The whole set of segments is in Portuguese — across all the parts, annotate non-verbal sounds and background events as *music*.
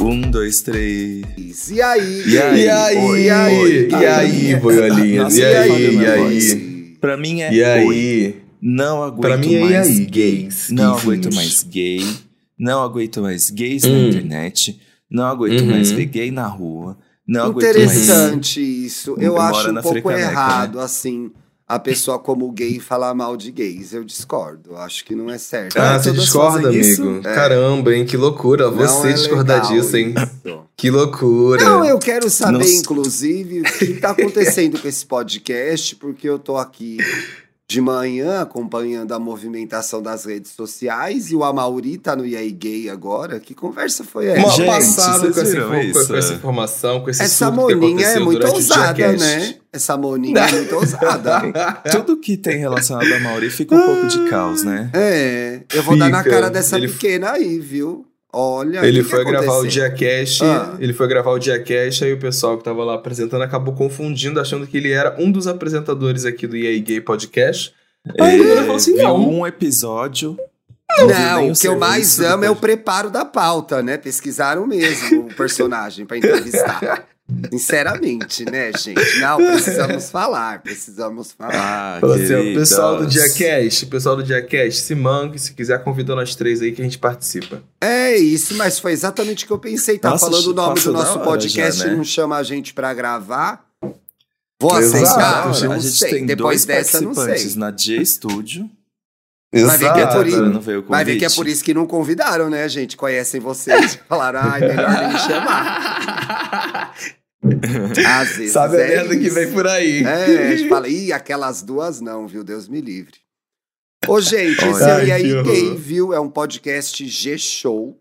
Um, dois, três. E aí? E aí? E aí? Oi, E aí? oi. E aí, boiolinhas? Nossa, E aí? E aí? Pra mim é E oi. aí? Não aguento Pra mim é mais aí, gay. gays? Não aguento mais gay. Não aguento mais gays na Hum. internet. Não aguento Uhum. mais ver gay na rua. Não aguento mais. Interessante isso. Eu acho um na pouco Frecaneca, errado, assim, a pessoa como gay falar mal de gays. Eu discordo. Acho que não é certo. Ah, Ah, você discorda, isso? amigo? É. Caramba, hein? Que loucura. Você é discordar disso, hein? isso. Que loucura. Não, eu quero saber, Nossa. inclusive, o que tá *laughs* acontecendo com esse podcast, porque eu tô aqui de manhã acompanhando a movimentação das redes sociais e o Amauri tá no EA Gay agora. Que conversa foi essa? Mal Gente, passado vocês com essa, viram info- isso? com essa informação, com esse Essa moninha é muito ousada, né? Essa moninha é muito ousada. *laughs* Tudo que tem relacionado a Mauri fica um pouco de caos, né? É, eu vou dar na Fica. cara dessa Ele- pequena aí, viu? Olha. Ele o que foi que gravar o? Diacast, Ah. ele foi gravar o Diacast, aí o pessoal que tava lá apresentando acabou confundindo, achando que ele era um dos apresentadores aqui do EA Gay Podcast. Aí ele falou assim, viu não. um episódio. nem Não, o que eu mais amo é o preparo da pauta, né? Pesquisaram mesmo o personagem pra entrevistar. *laughs* Sinceramente, né, gente? Não, precisamos *laughs* falar, precisamos falar. Ah, assim, queridos. pessoal do Diacast, pessoal do Diacast, se mangue, se quiser convida nós três aí que a gente participa. É isso, mas foi exatamente o que eu pensei. Tá Nossa, falando o nome do nosso podcast já, e né? não chama a gente pra gravar. Vou Exato, aceitar? Não a gente sei. tem Depois dois dessa, não participantes sei. na G Studio. Vai ver que é por isso. não veio o Vai ver que é por isso que não convidaram, né, gente? Conhecem vocês. *laughs* Falaram, ai, melhor nem chamar. *laughs* Às vezes Sabe a é merda que vem por aí. É, a gente fala, ih, aquelas duas não, viu? Deus me livre. Ô, gente, esse é Ai, aí que horror. Gay, viu? É um podcast G-Show,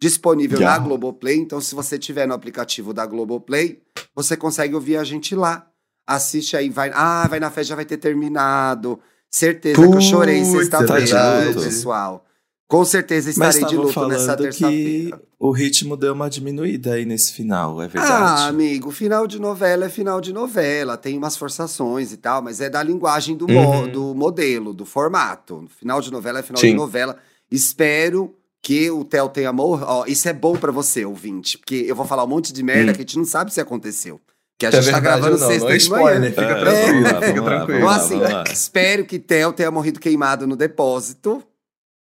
disponível Já. na Globoplay. Então, se você tiver no aplicativo da Globoplay, você consegue ouvir a gente lá. Assiste aí, vai. Ah, vai na festa, já vai ter terminado. Certeza que eu chorei sexta-feira, verdade. pessoal. Com certeza estarei de luto nessa terça-feira. o ritmo deu uma diminuída aí nesse final, é Ah, verdade? amigo, final de novela é final de novela, tem umas forçações e tal, mas é da linguagem do, mo- Uhum. do modelo, do formato. Final de novela é final Sim. de novela. Espero que o Theo tenha morrido. Ó, isso é bom pra você, ouvinte, porque eu vou falar um monte de merda Hum. que a gente não sabe se aconteceu. Que a É gente tá verdade gravando ou não, sexta não é de manhã. spoiler, fica É, tranquilo, lá, fica tranquilo. Então, lá, assim, espero que Theo tenha morrido queimado no depósito,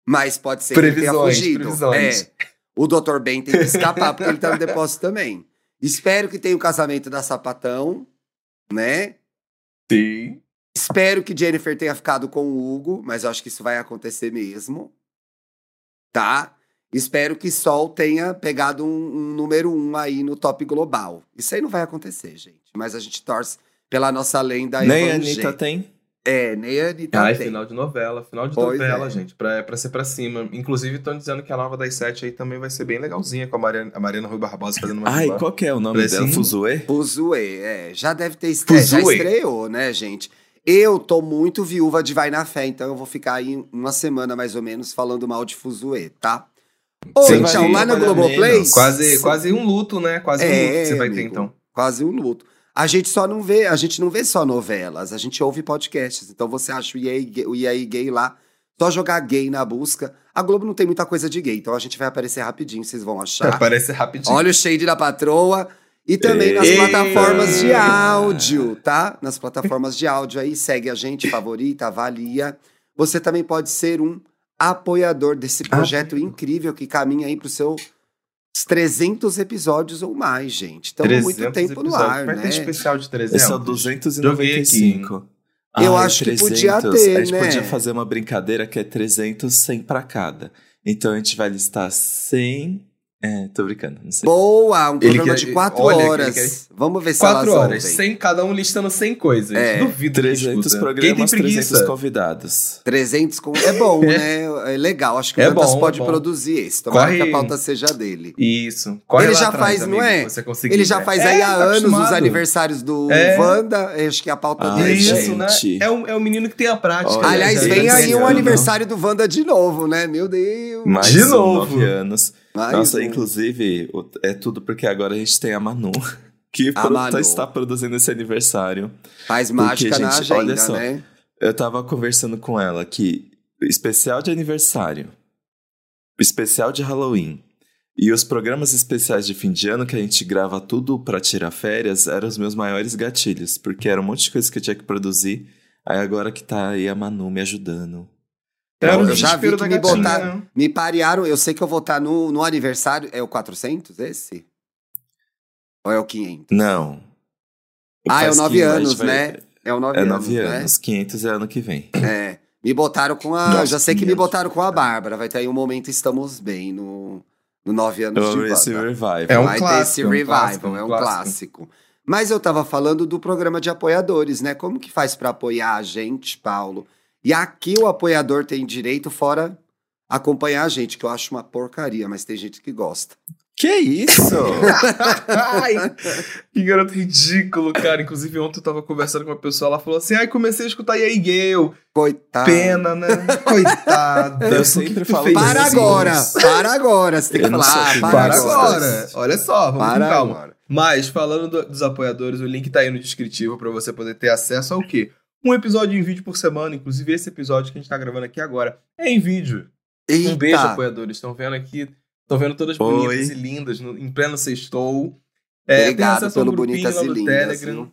mas pode ser que ele tenha Previsões, fugido. previsões. É, o Dr. Ben tem que escapar porque ele tá no depósito também. Espero que tenha o casamento da Sapatão, né? Sim. Espero que Jennifer tenha ficado com o Hugo, mas eu acho que isso vai acontecer mesmo. Tá? Espero que Sol tenha pegado um, um número um aí no top global. Isso aí não vai acontecer, gente. Mas a gente torce pela nossa lenda Nem a. Anitta tem? É, nem a Anitta Ai, tem. final de novela, final de Pois novela, é. gente, pra, pra ser pra cima. Inclusive, estão dizendo que a nova das sete aí também vai ser bem legalzinha, com a Mariana, a Mariana Rui Barbosa fazendo uma Ai, qual que é o nome Parece dela? Fuzue? Fuzue, é. Já deve ter estre... já estreou, né, gente? Eu tô muito viúva de Vai na Fé, então eu vou ficar aí uma semana mais ou menos falando mal de Fuzue, tá? Ou então, lá na Globoplay. Quase, quase um luto, né? Quase um É, luto que você vai ter, amigo. então. Quase um luto. A gente só não vê, a gente não vê só novelas, a gente ouve podcasts. Então você acha o EA, Gay- o EA Gay lá, só jogar gay na busca. A Globo não tem muita coisa de gay, então a gente vai aparecer rapidinho, vocês vão achar. Aparece rapidinho. Olha o shade da patroa. E também nas Eita! plataformas de áudio, tá? Nas plataformas de áudio aí, segue a gente, favorita, avalia. Você também pode ser um apoiador desse projeto incrível que caminha aí para os seus 300 episódios ou mais, gente. Estamos 300 muito tempo no ar, Vai né? ter especial de 300. Esse é o 295. Eu Ai, acho que podia ter, A gente né? podia fazer uma brincadeira que é 300, 100 pra cada. Então a gente vai listar 100... É, tô brincando, não sei. Boa, um Ele programa quer- de quatro olha, horas. quer- Vamos ver se Quatro elas horas, sem, cada um listando 100 coisas. É. Duvido que 300 escuta. programas, Quem tem 300 preguiça? convidados. 300 com... É bom, *laughs* né? É legal. Acho que o É Dantas bom, pode é produzir esse. Tomara Corre- que a pauta seja dele. Isso. Corre Ele lá já atrás, faz, não amigo, é? Você conseguir, Ele já né? faz É, aí há tá anos os acostumado. aniversários do É. Wanda. Acho que a pauta Ai, dele. Isso, gente. né? É um, é um menino que tem a prática. Olha, né? Aliás, Já- vem aí um ano. aniversário do Wanda de novo, né? Meu Deus. Mais De novo. nove anos. Mais Nossa, um. inclusive, é tudo porque agora a gente tem a Manu, *laughs* que A pro- Manu. está produzindo esse aniversário. Faz mágica Porque, na gente, olha agenda, só. né? Eu tava conversando com ela que especial de aniversário, especial de Halloween E os programas especiais de fim de ano, que a gente grava tudo pra tirar férias, eram os meus maiores gatilhos, porque era um monte de coisa que eu tinha que produzir. Aí agora que tá aí a Manu me ajudando. Era o eu já vi desespero que da me gatinha, botaram, né? me parearam, eu sei que eu vou estar no, no aniversário, é o 400 esse? Ou é o 500? Não. Ah, é o Faz nove que a gente anos, vai- né? É o 9 É anos, nove né? anos. 500 é ano que vem. É. Me botaram com a. Nossa, já sei que me 500. botaram com a Bárbara. Vai ter aí um momento Estamos Bem no, no 9 anos Eu de esse revival. É um Vai ter clássico, esse é um revival, clássico, é um clássico. clássico. Mas eu tava falando do programa de apoiadores, né? Como que faz pra apoiar a gente, Paulo? E aqui o apoiador tem direito, fora acompanhar a gente, que eu acho uma porcaria, mas tem gente que gosta. Que isso? *laughs* Ai, que garoto ridículo, cara. Inclusive, ontem eu tava conversando com uma pessoa, ela falou assim: ai, comecei a escutar EA Gale. Coitado. Pena, né? Coitada. Eu sempre falo Para isso? agora, para agora. Você tem que falar, ah, para, Para agora. agora. Olha só, vamos Para com calma. agora. Mas, falando do- dos apoiadores, o link tá aí no descritivo pra você poder ter acesso ao quê? Um episódio em vídeo por semana, inclusive esse episódio que a gente tá gravando aqui agora é em vídeo. Eita. Um beijo, apoiadores. Estão vendo aqui, estão vendo todas Oi. bonitas e lindas no- em pleno sextou. É, Obrigado pelo Bonitas e Lindas. Telegram.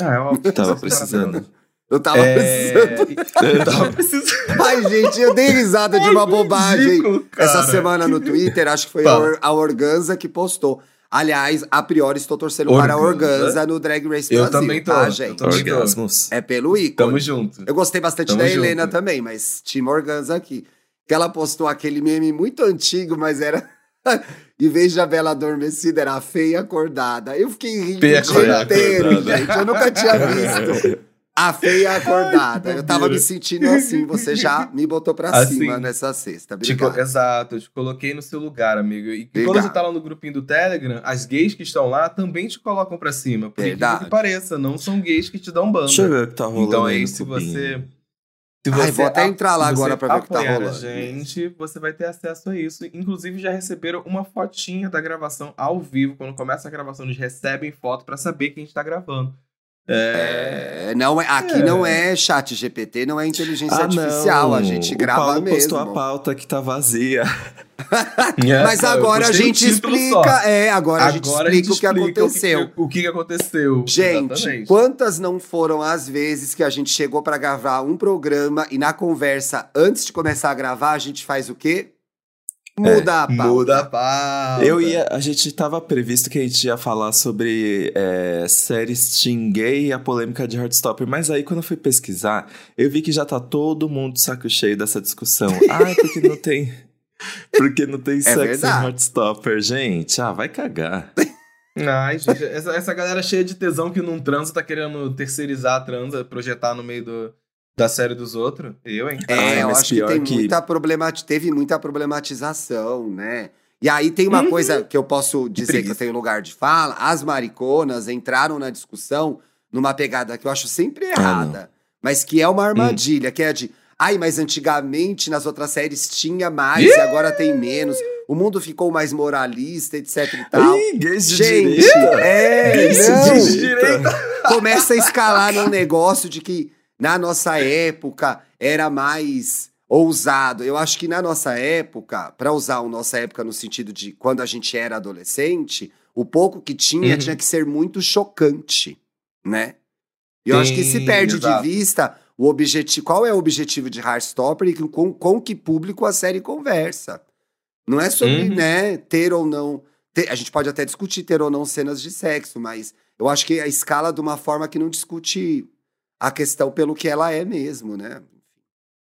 Ah, é óbvio. Tava Isso é precisando. Eu tava É, precisando. Eu tava precisando. Ai, gente, eu dei risada de uma bobagem. Ridículo, cara. Essa semana no Twitter, acho que foi a. Or- a Organza que postou. Aliás, a priori estou torcendo para a Organza? Organza no Drag Race Eu Brasil, também tô, tá, eu gente? também tô. Orgasmos. É pelo ícone. Tamo junto. Eu gostei bastante Tamo da junto. Helena também, mas Tim Organza aqui. Que ela postou aquele meme muito antigo, mas era... *laughs* em vez de a Bela adormecida, era a feia acordada. Eu fiquei rindo Feia o dia acordada. inteiro, gente. Eu nunca tinha *laughs* visto. A feia acordada. eu tava me sentindo assim. Você já me botou pra Assim. cima nessa sexta. Te co- Obrigado. Exato, eu te coloquei no seu lugar, amigo. E quando Obrigado. você tá lá no grupinho do Telegram, as gays que estão lá também te colocam pra cima. Por Verdade. que pareça, não são gays que te dão banda. Deixa eu ver o que tá rolando Então aí se você. Se Ai, você vou até entrar lá agora pra ver o que tá rolando. Gente, você vai ter acesso a isso. Inclusive, já receberam uma fotinha da gravação ao vivo. Quando começa a gravação, eles recebem foto pra saber que a gente tá gravando. É. É, não é, aqui É. não é chat GPT, não é inteligência Ah, artificial. não. A gente o grava Paulo mesmo. postou a pauta que tá vazia. *laughs* Mas Eu agora a o gente explica. É, agora, a gente Agora explica o que explica aconteceu. O que, o que aconteceu. Gente, Exatamente. quantas não foram as vezes que a gente chegou pra gravar um programa e na conversa, antes de começar a gravar, a gente faz o quê? Muda a pauta. Muda a pauta. Eu ia. A gente tava previsto que a gente ia falar sobre é, séries teen gay e a polêmica de Heartstopper, mas aí quando eu fui pesquisar, eu vi que já tá todo mundo de saco cheio dessa discussão. *laughs* Ai, porque não tem. Porque não tem sexo verdade. em Heartstopper, gente. Ah, vai cagar. *laughs* Ai, gente, essa, essa galera cheia de tesão que não transa tá querendo terceirizar a transa, projetar no meio do, da série dos outros. Eu, hein? É, Ai, eu mas acho que tem que- muita problemati teve muita problematização, né? E aí tem uma Uhum. coisa que eu posso dizer que eu tenho lugar de fala. As mariconas entraram na discussão numa pegada que eu acho sempre Ah, errada, mas que é uma Hum. armadilha, que é de Ai, mas antigamente nas outras séries tinha mais e agora tem menos. O mundo ficou mais moralista, etc e tal. Ih, gays de Gente, direita. é, Gays não. de direita. começa a escalar num negócio de que na nossa época era mais ousado. Eu acho que na nossa época, para usar a nossa época no sentido de quando a gente era adolescente, o pouco que tinha Uhum. tinha que ser muito chocante, né? E eu acho que se Sim, perde exato. de vista o objetivo. Qual é o objetivo de Heartstopper e com, com que público a série conversa? Não é sobre, Uhum. né, ter ou não. ter- a gente pode até discutir ter ou não cenas de sexo, mas eu acho que a escala de uma forma que não discute a questão pelo que ela é mesmo, né?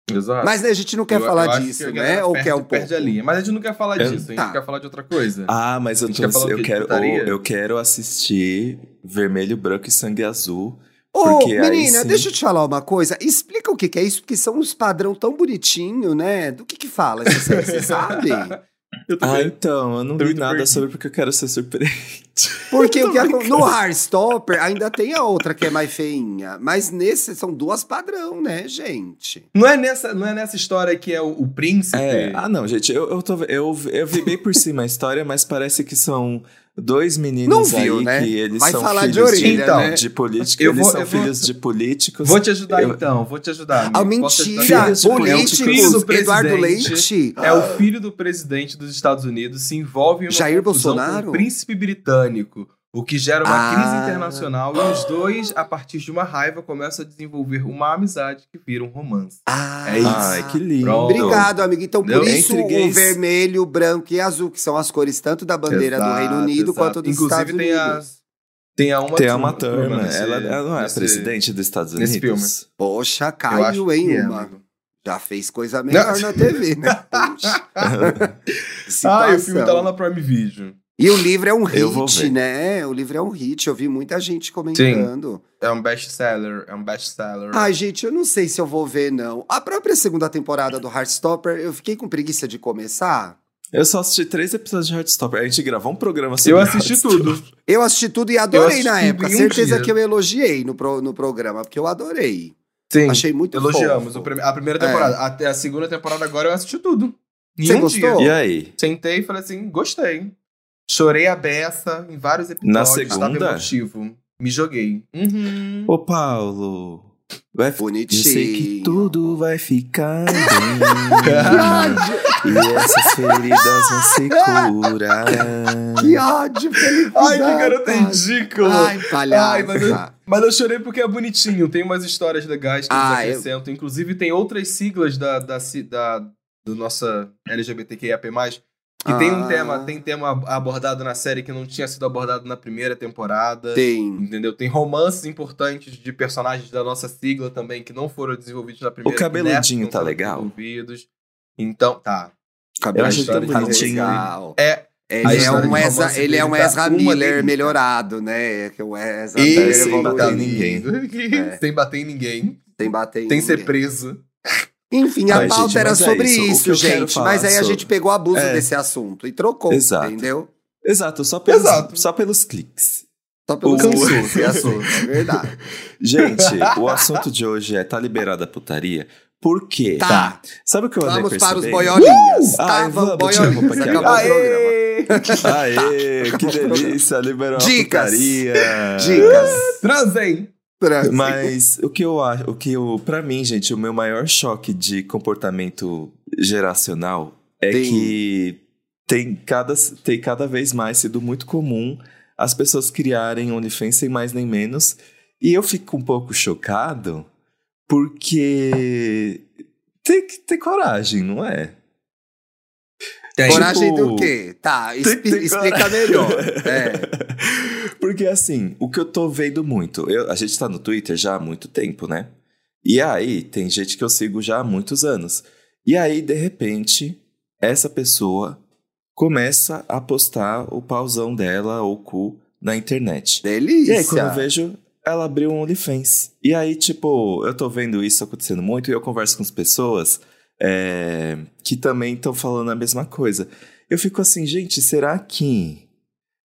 Exato. Mas né, a gente não quer Eu- falar eu disso, que a né? Ou perde- quer um pouco? a linha. Mas a gente não quer falar Eu- disso, a gente Tá. quer falar de outra coisa. Ah, mas eu, tô, eu quero, ou eu quero assistir Vermelho, Branco e Sangue Azul. Ô, menina, sim- deixa eu te falar uma coisa. Explica o que, que é isso, porque são uns padrão tão bonitinho, né? Do que que fala essa série, você sabe? *laughs* Eu Ah, então, eu não Tô vi nada perdido. sobre porque eu quero ser surpreendido. *laughs* Porque o que brincando. no Heartstopper ainda tem a outra que é mais feinha. Mas nesse são duas padrão, né, gente? Não é nessa, não é nessa história que é o, o príncipe? É, ah não, gente, eu, eu, tô, eu, eu vi bem por cima a história, mas parece que são dois meninos Não viu, aí né? que eles Vai são falar de filhos orelha, Então, né? de políticos, eu eles vou- são eu vou- filhos de políticos. Vou te ajudar Eu- então, vou te ajudar. Amigo. Te mentira! ajudar? Filhos de É o Políticos, filho do Eduardo presidente. Leite. É o filho do presidente dos Estados Unidos se envolve em uma Jair Bolsonaro? com o príncipe britânico, o que gera uma Ah. crise internacional e os dois, a partir de uma raiva, começam a desenvolver uma amizade que vira um romance. Ah, É isso. Ai, que lindo. Pronto. Obrigado, amigo. Então, por Entendeu? isso, o vermelho, o branco e azul, que são as cores tanto da bandeira do Exato, Reino Unido exato. quanto dos Inclusive, Estados Unidos. Tem a uma Tem a Uma Thurman, nesse- ela, ela não é nesse- presidente dos Estados nesse Unidos? Poxa, Eu acho caiu, hein, é, amigo. Já fez coisa melhor na TV, né? *laughs* Poxa. *laughs* Ah, e o filme tá lá na Prime Video. E o livro é um hit, né? O livro é um hit. Eu vi muita gente comentando. É um best-seller, é um best-seller. Ai, gente, eu não sei se eu vou ver, não. A própria segunda temporada do Heartstopper, eu fiquei com preguiça de começar. Eu só assisti três episódios de Heartstopper. A gente gravou um programa sobre Eu assisti tudo. *laughs* Eu assisti tudo e adorei assisti na época. um Certeza dia. que eu elogiei no, pro- no programa, porque eu adorei. Sim. Achei muito Elogiamos a primeira temporada. Até a segunda temporada agora eu assisti tudo. Você um gostou? dia. E aí? Sentei e falei assim, gostei. Chorei a beça em vários episódios. Na Estava segunda? emotivo. Me joguei. Uhum. Ô, Paulo. Vai Bonitinho. Eu sei que tudo vai ficar *laughs* bem. e essas feridas vão se curar. Que ódio, Felipe. Ai, que garota ridícula. Ai, palhaça. Ai, mas eu- Mas eu chorei porque é bonitinho. Tem umas histórias legais que Ah, eu- eles acrescentam. Inclusive, tem outras siglas da, da, da, do nossa LGBTQIAP+, que tem um Ah. tema, tem tema abordado na série que não tinha sido abordado na primeira temporada. Tem. Entendeu? Tem romances importantes de personagens da nossa sigla também que não foram desenvolvidos na primeira. O cabeludinho tá legal? desenvolvidos. Então, tá. História tão tá bonitinho. legal. É. a Ele é, um de Ezra, ele é um tá Ezra Miller melhorado, né? É que o Ezra E Miller sem bater em ninguém. É. *laughs* Sem bater em ninguém. Sem bater em Sem ser ninguém. preso. Enfim, a Ai, pauta gente, era mas é sobre isso. Que isso, gente. Mas aí a sobre- gente pegou abuso É. desse assunto e trocou, Exato. entendeu? Exato, só pelos, Exato. Só pelos cliques. Só pelo O- cansou esse assunto, é verdade. *laughs* Gente, o assunto de hoje é tá liberada a putaria. Por quê? Tá, Sabe o que eu andei vamos para os boiolinhas. Ai, tá, vamos, vamos, a boiolinhas. Acabou o agora. programa. Aê, que o programa. delícia, liberou Dicas. a putaria. Dicas. Transem! Mas o que eu acho, o que eu, pra mim, gente, o meu maior choque de comportamento geracional é Tem. que tem cada, tem cada vez mais sido muito comum as pessoas criarem OnlyFans sem mais nem menos. E eu fico um pouco chocado porque tem que ter coragem, não é? Tem. Coragem tipo, do quê? Tá, *laughs* expli- explica coragem. melhor. É. *laughs* Porque assim, o que eu tô vendo muito, eu- a gente tá no Twitter já há muito tempo, né? E aí, tem gente que eu sigo já há muitos anos. E aí, de repente, essa pessoa começa a postar o pauzão dela ou o cu na internet. Delícia. E aí, quando eu vejo, ela abriu um OnlyFans. E aí, tipo, eu tô vendo isso acontecendo muito e eu converso com as pessoas é, que também estão falando a mesma coisa. Eu fico assim, gente, será que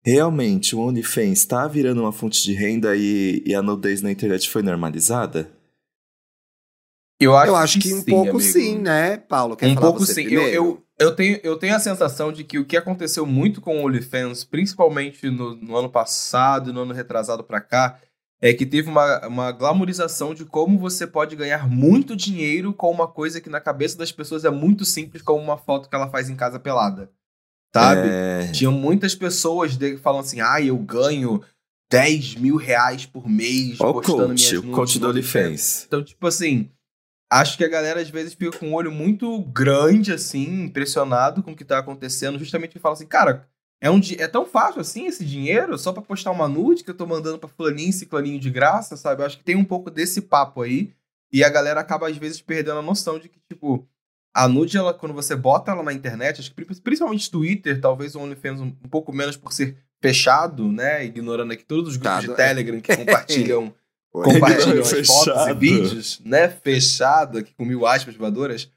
realmente o OnlyFans tá virando uma fonte de renda e, e a nudez na internet foi normalizada? Eu acho, Eu acho que um sim, pouco amigo. sim, né, Paulo? Quer um falar pouco você sim. Eu, eu, eu, tenho, eu tenho a sensação de que o que aconteceu muito com o OnlyFans, principalmente no, no ano passado e no ano retrasado pra cá, é que teve uma, uma glamorização de como você pode ganhar muito dinheiro com uma coisa que na cabeça das pessoas é muito simples, como uma foto que ela faz em casa pelada. Sabe? É, Tinham muitas pessoas de, falando assim, ah, eu ganho 10 mil reais por mês Ó o postando minhas coach, o nudes coach do OnlyFans. Então, tipo assim, acho que a galera às vezes fica com um olho muito grande, assim, impressionado com o que tá acontecendo, justamente que fala assim, cara, é, um, é tão fácil assim esse dinheiro só pra postar uma nude que eu tô mandando pra fulaninho e ciclaninho de graça, sabe? Eu acho que tem um pouco desse papo aí, e a galera acaba às vezes perdendo a noção de que, tipo, a nude, ela, quando você bota ela na internet, acho que pri- principalmente Twitter, talvez o OnlyFans um, um pouco menos por ser fechado, né? Ignorando aqui todos os grupos Tá, de Telegram que *laughs* compartilham compartilham as fotos e vídeos, né? Fechado, aqui com mil aspas voadoras.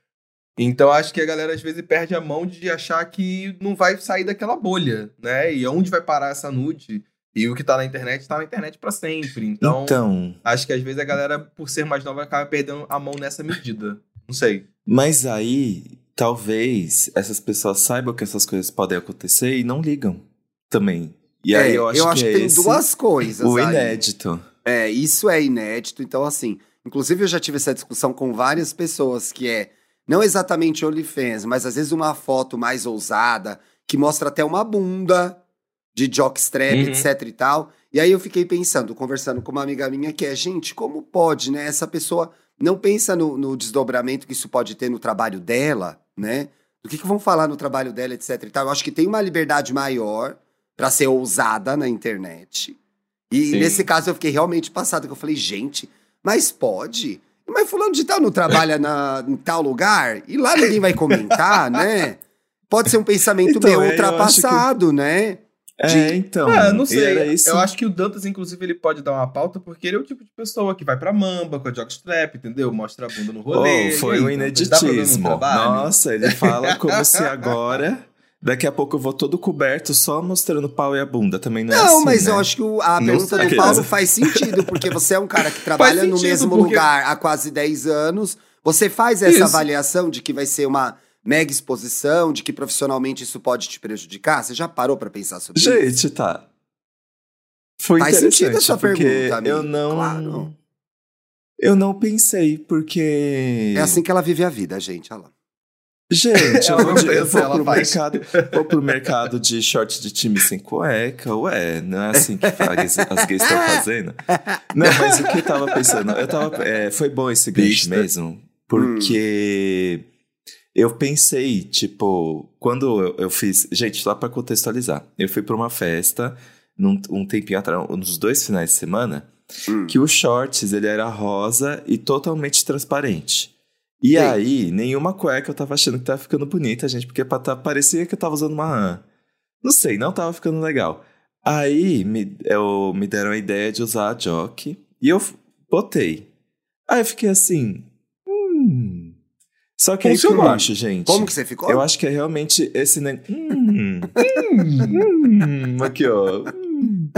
Então acho que a galera às vezes perde a mão de achar que não vai sair daquela bolha, né? E onde vai parar essa nude? E o que tá na internet tá na internet para sempre. Então, Então, acho que às vezes a galera, por ser mais nova, acaba perdendo a mão nessa medida. Não sei. mas aí, talvez essas pessoas saibam que essas coisas podem acontecer e não ligam também. E aí É, eu acho que, é tem esse duas coisas. o aí. inédito. É, isso é inédito. Então, assim, inclusive eu já tive essa discussão com várias pessoas que é não exatamente OnlyFans, mas às vezes uma foto mais ousada que mostra até uma bunda de jockstrap, Uhum. etc e tal. E aí eu fiquei pensando, conversando com uma amiga minha que é, gente, como pode, né? Essa pessoa não pensa no, no desdobramento que isso pode ter no trabalho dela, né? Do que, que vão falar no trabalho dela, etc e tal. Eu acho que tem uma liberdade maior pra ser ousada na internet. E Sim. nesse caso eu fiquei realmente passado, que eu falei, gente, mas pode? Mas fulano de tal não trabalha na, em tal lugar? E lá ninguém vai comentar, *laughs* né? Pode ser um pensamento Então, meio é, acho que- ultrapassado, né? É, então. Ah, não sei. era isso. Eu acho que o Dantas, inclusive, ele pode dar uma pauta porque ele é o tipo de pessoa que vai pra mamba com a jockstrap, entendeu? Mostra a bunda no rolê. Oh, foi um no ineditismo. Nossa, ele fala como se *laughs* agora. Daqui a pouco eu vou todo coberto só mostrando o pau e a bunda. Também não é Não, assim, mas né? eu acho que a Não pergunta do Paulo faz sentido, porque você é um cara que *laughs* trabalha no sentido, mesmo porque- lugar há quase 10 anos. Você faz essa Isso. avaliação de que vai ser uma mega exposição, de que profissionalmente isso pode te prejudicar? Você já parou pra pensar sobre isso? Gente, tá. Foi Faz sentido essa pergunta, amigo, eu não... claro. Eu não pensei, porque... É assim que ela vive a vida, gente. Olha lá. Gente, eu Ela vou, de- eu vou pro faz. mercado, vou pro mercado de short de time sem cueca, ué, não é assim que as, as gays estão *laughs* fazendo. Não, mas o que eu tava pensando, eu tava, é, foi bom esse gancho mesmo, porque eu pensei, tipo, quando eu, eu fiz, gente, só pra contextualizar, eu fui pra uma festa, num, um tempinho atrás, uns dois finais de semana, Hum. que os shorts, ele era rosa e totalmente transparente. E Sim. aí, nenhuma cueca eu tava achando que tava ficando bonita, gente, porque tá- parecia que eu tava usando uma. Não sei, não tava ficando legal. Aí, me, eu, me deram a ideia de usar a Jock e eu botei. Aí eu fiquei assim, hum... Só que aí que eu Funcionou. acho, gente... Como que você ficou? Eu acho que é realmente esse... Ne... Hum, hum, aqui, ó. Hum.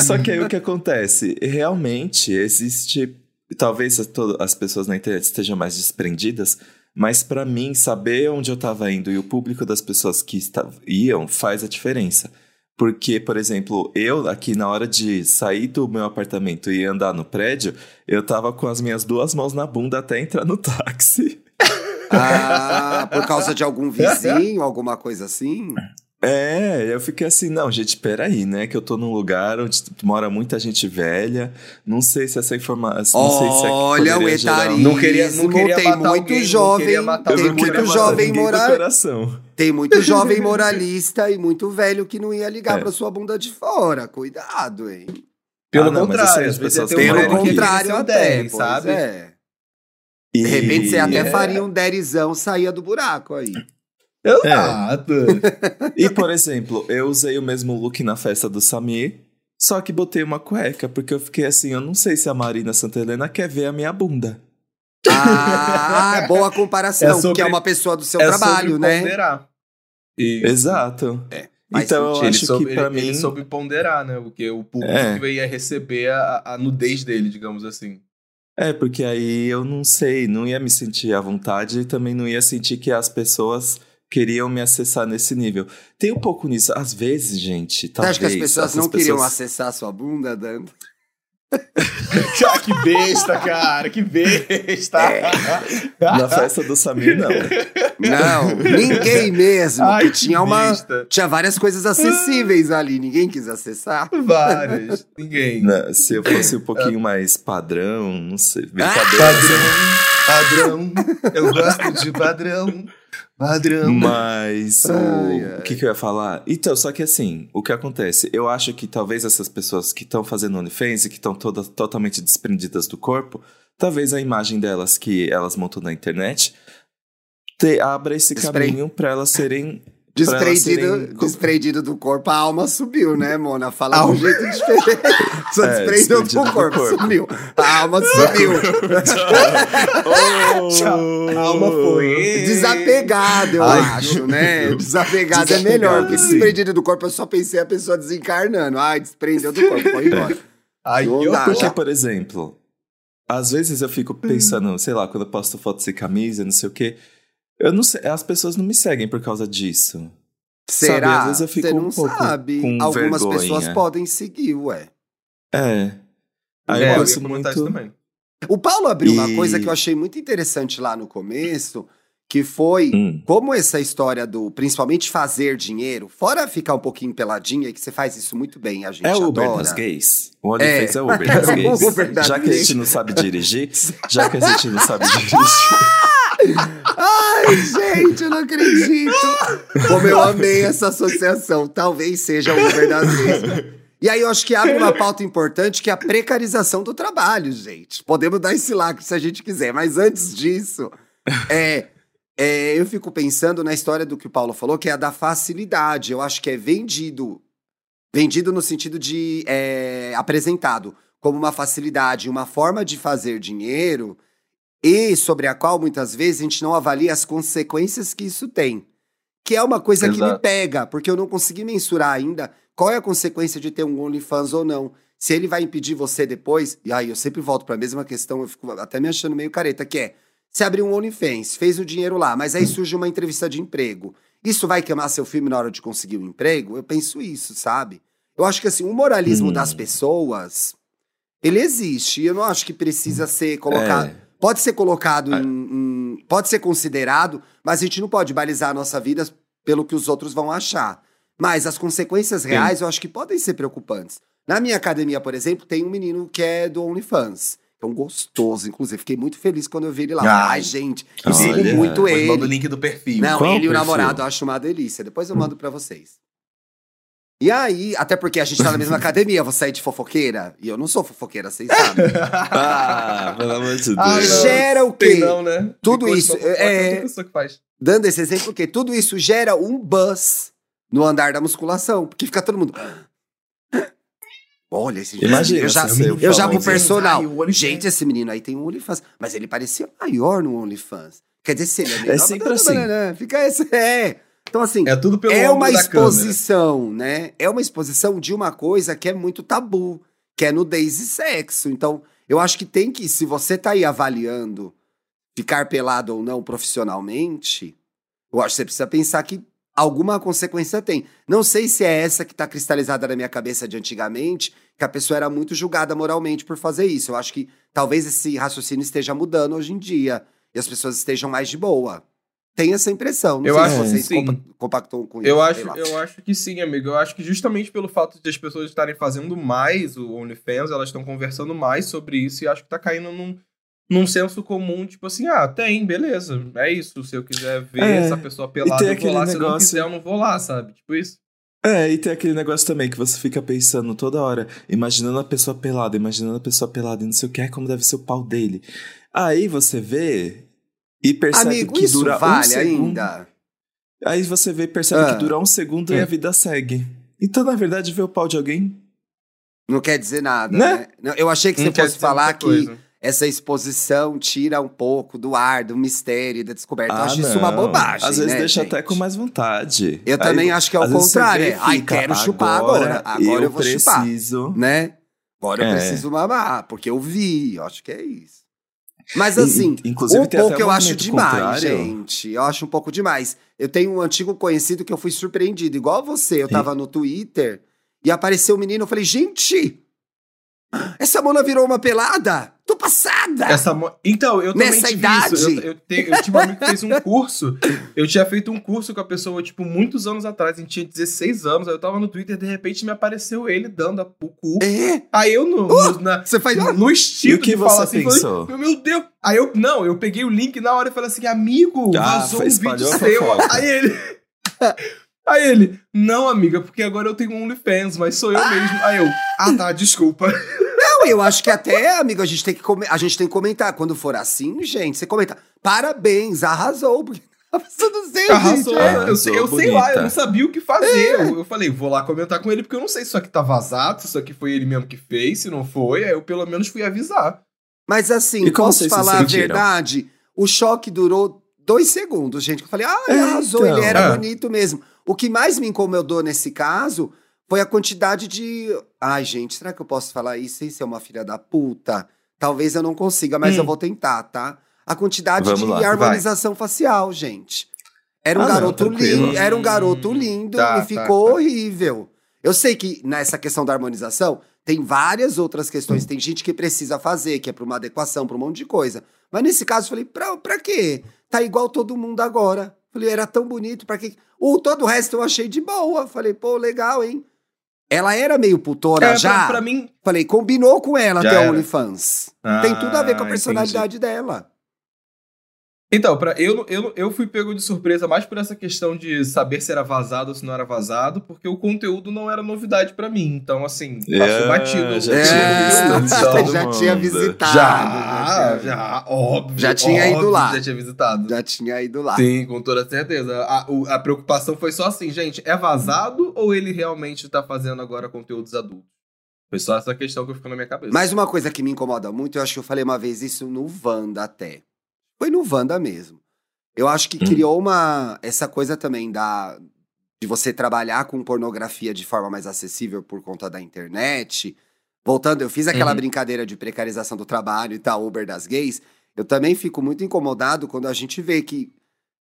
Só que aí o que acontece? Realmente existe. Talvez as pessoas na internet estejam mais desprendidas, mas pra mim, saber onde eu tava indo e o público das pessoas que iam faz a diferença. Porque, por exemplo, eu aqui na hora de sair do meu apartamento e andar no prédio, eu tava com as minhas duas mãos na bunda até entrar no *laughs* táxi. Ah, por causa de algum vizinho, alguma coisa assim? É, eu fiquei assim, não, gente, peraí, né? Que eu tô num lugar onde mora muita gente velha. Não sei se essa informação. Não sei se é Olha o etarismo. Não queria- não queria tem matar muito alguém, não jovem, queria matar tem muito jovem moral, tem muito *laughs* jovem moralista e muito velho que não ia ligar É. pra sua bunda de fora. Cuidado, hein? Pelo Ah, não, mas contrário, as às vezes pessoas um Pelo contrário, até, 10, pois sabe? é. E- De repente você até é. faria um derizão, saía do buraco aí. Exato. *laughs* E, por exemplo, eu usei o mesmo look na festa do Samir, só que botei uma cueca, porque eu fiquei assim, eu não sei se a Marina Santa Helena quer ver a minha bunda. Ah, *laughs* boa comparação, É sobre- porque é uma pessoa do seu é trabalho, sobre né? ponderar. E Exato. faz então eu acho soube, que pra ele, mim. ele soube ponderar, né? Porque o público É. que ia receber a, a nudez dele, digamos assim. É, porque aí eu não sei, não ia me sentir à vontade e também não ia sentir que as pessoas queriam me acessar nesse nível. Tem um pouco nisso. Às vezes, gente, Você talvez... acha que as pessoas não queriam pessoas- acessar sua bunda, Dan? *laughs* Ah, que besta, cara, que besta. Na festa do Samir, não. Não, ninguém mesmo. Ai, que que tinha uma. besta. Tinha várias coisas acessíveis ali, ninguém quis acessar. Várias. Ninguém. Né, Se eu fosse um pouquinho mais padrão, não sei. Brincadeira. Padrão, padrão. Eu gosto de padrão. Padrão. Mas o, o que, que eu ia falar? Então, só que assim, o que acontece? Eu acho que talvez essas pessoas que estão fazendo OnlyFans e que estão todas totalmente desprendidas do corpo, talvez a imagem delas que elas montam na internet te, abra esse Despre- caminho para elas serem Desprendido, desprendido do corpo, a alma subiu, né, Mona? Fala de um jeito diferente. *laughs* Só É, desprendeu do do corpo, corpo. sumiu. A alma sumiu. Oh! *laughs* A alma foi. Desapegado, eu Ai, acho, né? *laughs* Desapegado é melhor, porque desprendido do corpo eu só pensei a pessoa desencarnando. Ai, desprendeu do corpo, foi embora. Ai, dá. horror. Porque, por exemplo, às vezes eu fico pensando, sei lá, quando eu posto foto sem camisa, não sei o quê. Eu não sei, as pessoas não me seguem por causa disso. Será? às vezes eu fico Você não um pouco sabe. com Algumas vergonha. pessoas podem seguir, ué. É. Aí É, eu eu gosto isso muito. também. O Paulo abriu uma E- coisa que eu achei muito interessante lá no começo, que foi Hum. como essa história do, principalmente fazer dinheiro, fora ficar um pouquinho peladinha, que você faz isso muito bem, a gente É o Uber adora. das gays? O OnlyFans É. é, o Uber *laughs* das É gays. Uber das já que a gente não sabe dirigir, já que a gente não sabe *laughs* dirigir. Ai, gente, eu não acredito. Como eu amei essa associação. Talvez seja o gays. E aí eu acho que abre uma pauta importante que é a precarização do trabalho, gente. Podemos dar esse lacre se a gente quiser, mas antes disso, é, é, eu fico pensando na história do que o Paulo falou, que é a da facilidade. Eu acho que é vendido, vendido no sentido de é, apresentado como uma facilidade, uma forma de fazer dinheiro e sobre a qual muitas vezes a gente não avalia as consequências que isso tem. Que é uma coisa que me Exato. pega, porque eu não consegui mensurar ainda qual é a consequência de ter um OnlyFans ou não. Se ele vai impedir você depois, e aí eu sempre volto para a mesma questão, eu fico até me achando meio careta, que é, você abriu um OnlyFans, fez o dinheiro lá, mas aí surge uma entrevista de emprego. Isso vai queimar seu filme na hora de conseguir um emprego? Eu penso isso, sabe? Eu acho que assim, o moralismo Hum. das pessoas, ele existe, e eu não acho que precisa ser colocado... É. Pode ser colocado É. em, em- Pode ser considerado, mas a gente não pode balizar a nossa vida pelo que os outros vão achar. Mas as consequências reais eu acho que podem ser preocupantes. Na minha academia, por exemplo, tem um menino que é do OnlyFans. É um gostoso, inclusive. Fiquei muito feliz quando eu vi ele lá. Ai. Ai, gente, eu sigo muito Depois manda o ele. link do perfil. Não, Qual ele e o namorado eu acho uma delícia. Depois eu mando pra vocês. E aí, até porque a gente tá na mesma *laughs* academia, vou sair de fofoqueira. E eu não sou fofoqueira, vocês sabem. *laughs* Ah, pelo amor de Deus. Ah, não. Gera o Tem quê? não, né? Tudo Ficou isso, é- pessoa que faz. dando esse exemplo, porque tudo isso gera um buzz no andar da musculação. Porque fica todo mundo. Olha, esse Imagina, eu já, se eu eu já pro personal. Ai. Gente, esse menino aí tem um OnlyFans. Mas ele parecia maior no OnlyFans. Quer dizer, se ele é menor... sempre assim. Fica esse... É. Então, assim, É tudo pelo é uma exposição, né? É uma exposição de uma coisa que é muito tabu, que é nudez e sexo. Então, eu acho que tem que, se você tá aí avaliando ficar pelado ou não profissionalmente, eu acho que você precisa pensar que alguma consequência tem. Não sei se é essa que tá cristalizada na minha cabeça de antigamente, que a pessoa era muito julgada moralmente por fazer isso. Eu acho que talvez esse raciocínio esteja mudando hoje em dia e as pessoas estejam mais de boa. Tem essa impressão. Não Eu sei acho se que vocês sim. compa- compactam com isso. Eu acho, eu acho que sim, amigo. Eu acho que justamente pelo fato de as pessoas estarem fazendo mais o OnlyFans, elas estão conversando mais sobre isso e acho que tá caindo num, num senso comum, tipo assim, ah, tem, beleza. É isso. Se eu quiser ver É. essa pessoa pelada, eu vou lá. Se eu não negócio- quiser, eu não vou lá, sabe? Tipo isso. É, e tem aquele negócio também que você fica pensando toda hora, imaginando a pessoa pelada, imaginando a pessoa pelada e não sei o que, é como deve ser o pau dele. Aí você vê e percebe Amigo, que isso dura vale um segundo. ainda? Aí você vê e percebe Ah. que dura um segundo e É. a vida segue. Então, na verdade, ver o pau de alguém. Não quer dizer nada, Né? né? Não, Eu achei que Não você fosse falar que coisa. essa exposição tira um pouco do ar, do mistério, da descoberta. eu Ah, acho isso uma não. bobagem, Às vezes né, deixa gente? até com mais vontade. Eu Aí, também acho que é o contrário. vê É, e ai, quero chupar agora. Agora eu, vou chupar, preciso. né? Agora eu É. preciso mamar, porque eu vi. Eu acho que é isso. Mas assim, inclusive, um pouco eu acho demais, contrário. gente. Eu acho um pouco demais. Eu tenho um antigo conhecido que eu fui surpreendido. Igual você, eu tava no Twitter e apareceu um menino. Eu falei, gente, essa mona virou uma pelada? Tô passada! Essa mo- Então, eu também Nessa tive idade? isso. Eu, eu, te- eu tive um amigo que fez um curso. Eu tinha feito um curso com a pessoa, tipo, muitos anos atrás. A gente tinha 16 anos. Aí eu tava no Twitter de repente me apareceu ele dando a- o cu. É, Aí eu, no, no- na- você faz. no estilo E o que de você falar assim, falei, pensou? meu Deus. Aí eu, não, eu peguei o link na hora e falei assim, amigo, Ah, vazou um vídeo seu. Aí ele... *laughs* Aí ele, não, amiga, porque agora eu tenho um OnlyFans, mas sou eu mesmo. Aí eu, ah tá, desculpa. *laughs* Não, eu acho que até, amigo, a gente tem que, a gente tem que comentar. Quando for assim, gente, você comenta. Parabéns, arrasou. porque- *laughs* pessoa não sei, Arrasou, gente. é. eu, Arrasou, sei- eu sei lá, eu não sabia o que fazer. Eu, eu falei, vou lá comentar com ele, porque eu não sei se isso aqui tá vazado, se isso aqui foi ele mesmo que fez, se não foi, aí eu pelo menos fui avisar. Mas assim, E posso falar a verdade? O choque durou dois segundos, gente. Eu falei, ah, É, arrasou, então. ele era É. bonito mesmo. O que mais me incomodou nesse caso foi a quantidade de. Ai, gente, será que eu posso falar isso sem ser uma filha da puta? Talvez eu não consiga, mas Hum. eu vou tentar, tá? A quantidade Vamos de lá, vai. harmonização facial, gente. Era um Ah, não, garoto lindo, era um garoto Hum, lindo tá, e tá, ficou tá. horrível. Eu sei que nessa questão da harmonização tem várias outras questões. Tem gente que precisa fazer, que é pra uma adequação, pra um monte de coisa. Mas nesse caso, eu falei, pra, pra quê? Tá igual todo mundo agora. Falei, era tão bonito, pra quê? O todo o resto eu achei de boa. Falei, pô, legal, hein? Ela era meio putona É, já. pra, pra mim. Falei, combinou com ela Já até o OnlyFans. tem tudo a ver com a Ah, personalidade dela. Então, pra, eu, eu, eu fui pego de surpresa mais por essa questão de saber se era vazado ou se não era vazado, porque o conteúdo não era novidade pra mim. Então, assim, passou É, batido. já É, tinha visto *laughs* já, tinha visitado. Já, já, já, óbvio. Já tinha ido óbvio lá. que Já tinha visitado. já tinha ido lá. Sim, com toda certeza. A, o- a preocupação foi só assim, gente, é vazado ou ele realmente tá fazendo agora conteúdos adultos? Foi só essa questão que ficou na minha cabeça. Mas uma coisa que me incomoda muito, eu acho que eu falei uma vez isso no Wanda até. Foi no Wanda mesmo. Eu acho que Hum. criou uma. Essa coisa também da. De você trabalhar com pornografia de forma mais acessível por conta da internet. Voltando, eu fiz aquela Uhum. brincadeira de precarização do trabalho e tal, Uber das gays. Eu também fico muito incomodado quando a gente vê que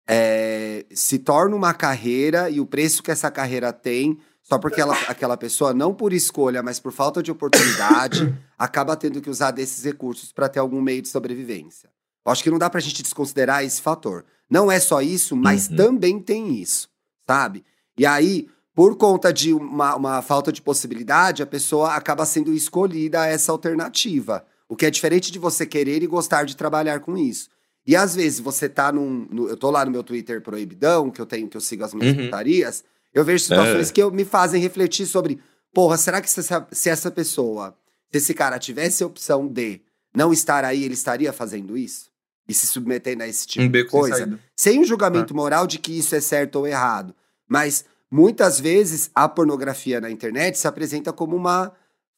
é, se torna uma carreira e o preço que essa carreira tem, só porque ela- aquela pessoa, não por escolha, mas por falta de oportunidade, *coughs* acaba tendo que usar desses recursos para ter algum meio de sobrevivência. Acho que não dá pra gente desconsiderar esse fator. Não é só isso, mas Uhum. também tem isso, sabe? E aí, por conta de uma, uma falta de possibilidade, a pessoa acaba sendo escolhida essa alternativa. O que é diferente de você querer e gostar de trabalhar com isso. E às vezes você tá num. no- eu tô lá no meu Twitter proibidão, que eu tenho, que eu sigo as minhas Uhum. putarias, eu vejo situações É. que eu, me fazem refletir sobre, porra, será que se essa, se essa pessoa, se esse cara tivesse a opção de não estar aí, ele estaria fazendo isso? E se submetendo a esse tipo um de sem coisa? sem um julgamento moral de que isso é certo ou errado. Mas muitas vezes a pornografia na internet se apresenta como uma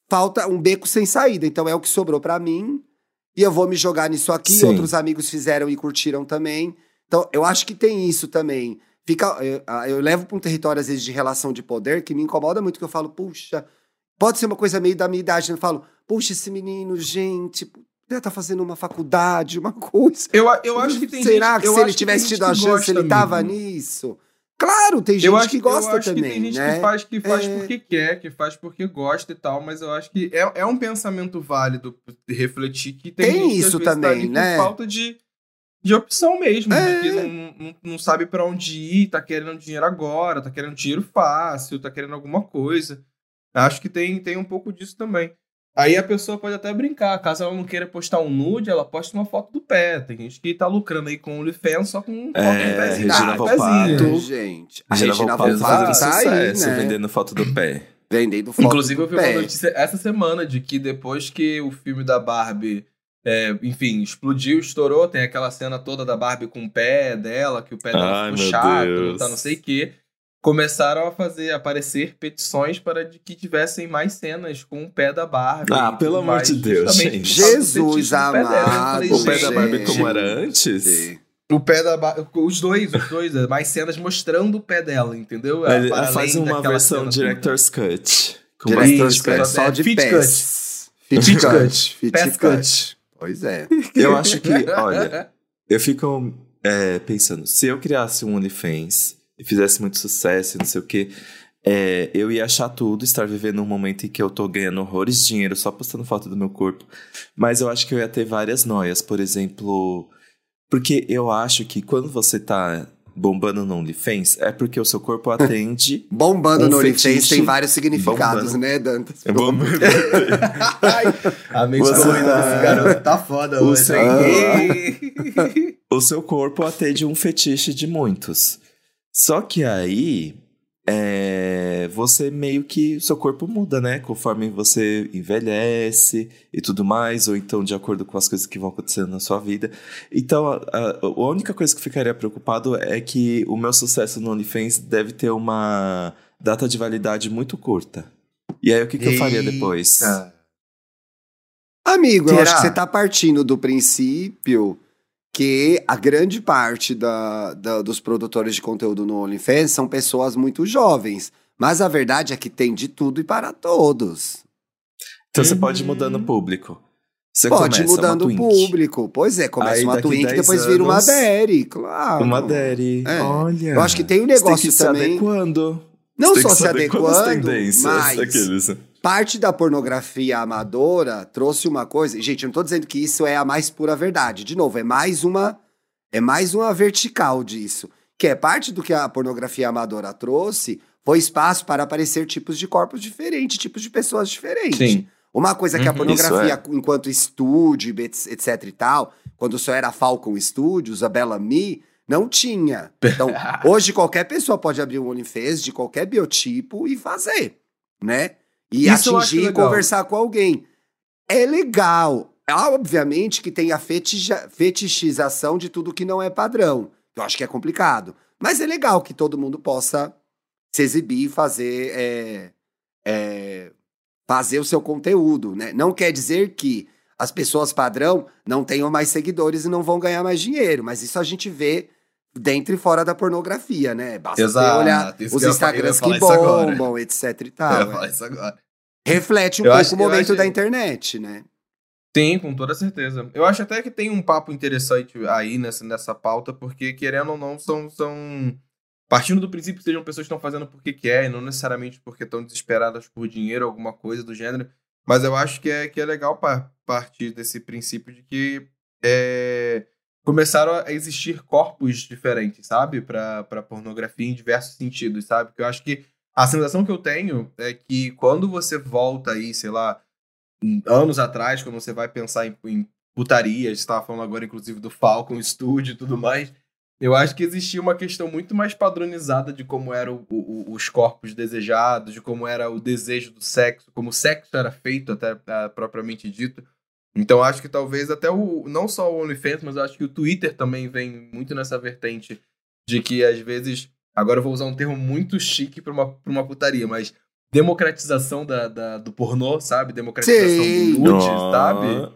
falta, um beco sem saída. Então é o que sobrou pra mim e eu vou me jogar nisso aqui. Sim. Outros amigos fizeram e curtiram também. Então eu acho que tem isso também. Fica, eu, eu levo para um território às vezes de relação de poder que me incomoda muito que eu falo, puxa, pode ser uma coisa meio da minha idade, né? eu falo, puxa esse menino, gente, deve tá fazendo uma faculdade, uma coisa. Eu, eu acho que tem Será gente, que se ele que tivesse tido a que chance, ele tava amigo. nisso? Claro, tem gente acho que gosta eu acho também, que tem gente né? que faz, que faz É. porque quer, que faz porque gosta e tal, mas eu acho que é, é um pensamento válido refletir que tem, Tem gente que, isso vezes, tá também, ali né? falta de, de opção mesmo, É. de que não, não, não sabe pra onde ir, tá querendo dinheiro agora, tá querendo dinheiro fácil, tá querendo alguma coisa. Acho que tem, tem um pouco disso também. Aí a pessoa pode até brincar, caso ela não queira postar um nude, ela posta uma foto do pé. Tem gente que tá lucrando aí com o OnlyFans só com foto É, do pezinho. Regina Ah. Muito, gente. A Regina fazendo tá aí, sucesso, né? vendendo foto do pé. Vendendo foto Inclusive, eu do vi uma pé. notícia essa semana de que depois que o filme da Barbie, é, enfim, explodiu, estourou, tem aquela cena toda da Barbie com o pé dela, que o pé dela Ai, ficou chato, Deus. tá não sei o quê. Começaram a fazer, aparecer petições para de que tivessem mais cenas com o pé da Barbie. Ah, pelo amor de Deus, gente. Jesus amado, falei, O pé da. Barbie como era antes? Sim. O pé da Barbie, os dois, os dois, é, mais cenas mostrando o pé dela, entendeu? Ele faz uma versão Director's Cut. Com Director's Cut, pé. só de Fit pés. Fit Fit cut. cut. Fit cut. cut. Pois é. *laughs* Eu acho que, olha, eu fico é, pensando, se eu criasse um OnlyFans fizesse muito sucesso, e não sei o quê, é, eu ia achar tudo, estar vivendo um momento em que eu tô ganhando horrores de dinheiro só postando foto do meu corpo. Mas eu acho que eu ia ter várias noias, por exemplo. Porque eu acho que quando você tá bombando no OnlyFans, é porque o seu corpo atende. *laughs* Bombando Um no OnlyFans tem vários significados, bombando. né, Dantas? É bom- *laughs* Ai, a mente Você- doida desse garoto tá foda O hoje. seu- *laughs* o seu corpo atende um fetiche de muitos. Só que aí é, você meio que. Seu corpo muda, né? Conforme você envelhece e tudo mais, ou então de acordo com as coisas que vão acontecendo na sua vida. Então, a, a, a única coisa que eu ficaria preocupado é que o meu sucesso no OnlyFans deve ter uma data de validade muito curta. E aí, o que, que eu faria depois? Amigo, eu acho que você tá partindo do princípio que a grande parte da, da- dos produtores de conteúdo no OnlyFans são pessoas muito jovens. Mas a verdade é que tem de tudo e para todos. Então, você Uhum. pode ir mudando o público. Você Pode ir mudando o público. Pois é, começa Aí, uma twink, 10 depois vira uma anos, Daddy, claro. Uma Daddy. É. Olha. Eu acho que tem um Você tem negócio que se também. adequando. Não Você tem só que se adequando, tendências, mas aqueles. Parte da pornografia amadora trouxe uma coisa. Gente, eu não tô dizendo que isso é a mais pura verdade. De novo, é mais uma é mais uma vertical disso, que é parte do que a pornografia amadora trouxe, foi espaço para aparecer tipos de corpos diferentes, tipos de pessoas diferentes. Sim. Uma coisa que a Uhum. pornografia, Isso enquanto estúdio, etc etc e tal, quando só era Falcon Studios, a Bellamy, não tinha. Então, *laughs* hoje qualquer pessoa pode abrir um OnlyFans de qualquer biotipo e fazer, né? E Isso eu atingir e conversar com alguém. É legal. Obviamente que tem a fetichização de tudo que não é padrão. Eu acho que é complicado. Mas é legal que todo mundo possa se exibir e fazer, é, é, fazer o seu conteúdo, né? Não quer dizer que as pessoas padrão não tenham mais seguidores e não vão ganhar mais dinheiro, mas isso a gente vê dentro e fora da pornografia, né? Basta Exato, olhar os eu eu Instagrams que bombam, etc e Eu tal. ia é. falar isso agora. Reflete um Eu pouco acho- o momento acho- da internet, né? Tem, com toda certeza. Eu acho até que tem um papo interessante aí nessa, nessa pauta, porque querendo ou não, são. são... Partindo do princípio que sejam pessoas que estão fazendo porque quer, e não necessariamente porque estão desesperadas por dinheiro, alguma coisa do gênero. Mas eu acho que é, que é legal pa- partir desse princípio de que é, começaram a existir corpos diferentes, sabe? Pra pornografia em diversos sentidos, sabe? Porque eu acho que a sensação que eu tenho é que quando você volta aí, sei lá, anos atrás, quando você vai pensar em, em putaria, a gente estava falando agora, inclusive, do Falcon Studio e tudo mais, eu acho que existia uma questão muito mais padronizada de como eram os corpos desejados, de como era o desejo do sexo, como o sexo era feito, até ah, propriamente dito. Então acho que talvez até o. Não só o OnlyFans, mas acho que o Twitter também vem muito nessa vertente de que às vezes. Agora eu vou usar um termo muito chique para uma, pra uma putaria, mas democratização da, da- do pornô, sabe? Democratização Sim. do nude, sabe?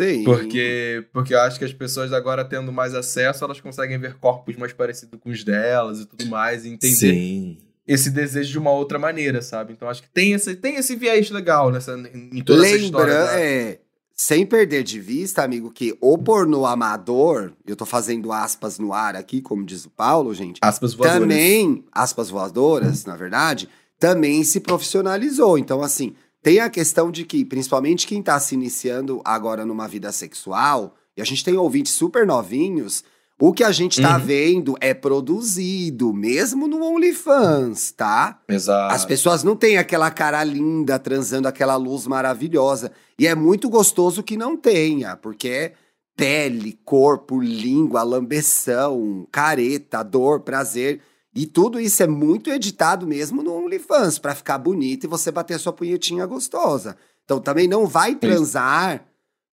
Sim. Porque, porque eu acho que as pessoas agora tendo mais acesso, elas conseguem ver corpos mais parecidos com os delas e tudo mais, e entender Sim. esse desejo de uma outra maneira, sabe? Então acho que tem esse, tem esse viés legal nessa, em toda essa história. Lembra, da- é, sem perder de vista, amigo, que o pornô amador, eu tô fazendo aspas no ar aqui, como diz o Paulo, gente, Aspas voadoras. também, aspas voadoras, na verdade, também se profissionalizou. Então, assim, tem a questão de que, principalmente quem tá se iniciando agora numa vida sexual, e a gente tem ouvintes super novinhos, o que a gente tá Uhum. vendo é produzido, mesmo no OnlyFans, tá? Exato. As pessoas não têm aquela cara linda transando aquela luz maravilhosa. E é muito gostoso que não tenha, porque é pele, corpo, língua, lambeção, careta, dor, prazer. E tudo isso é muito editado mesmo no OnlyFans, pra ficar bonito e você bater a sua punhetinha gostosa. Então também não vai transar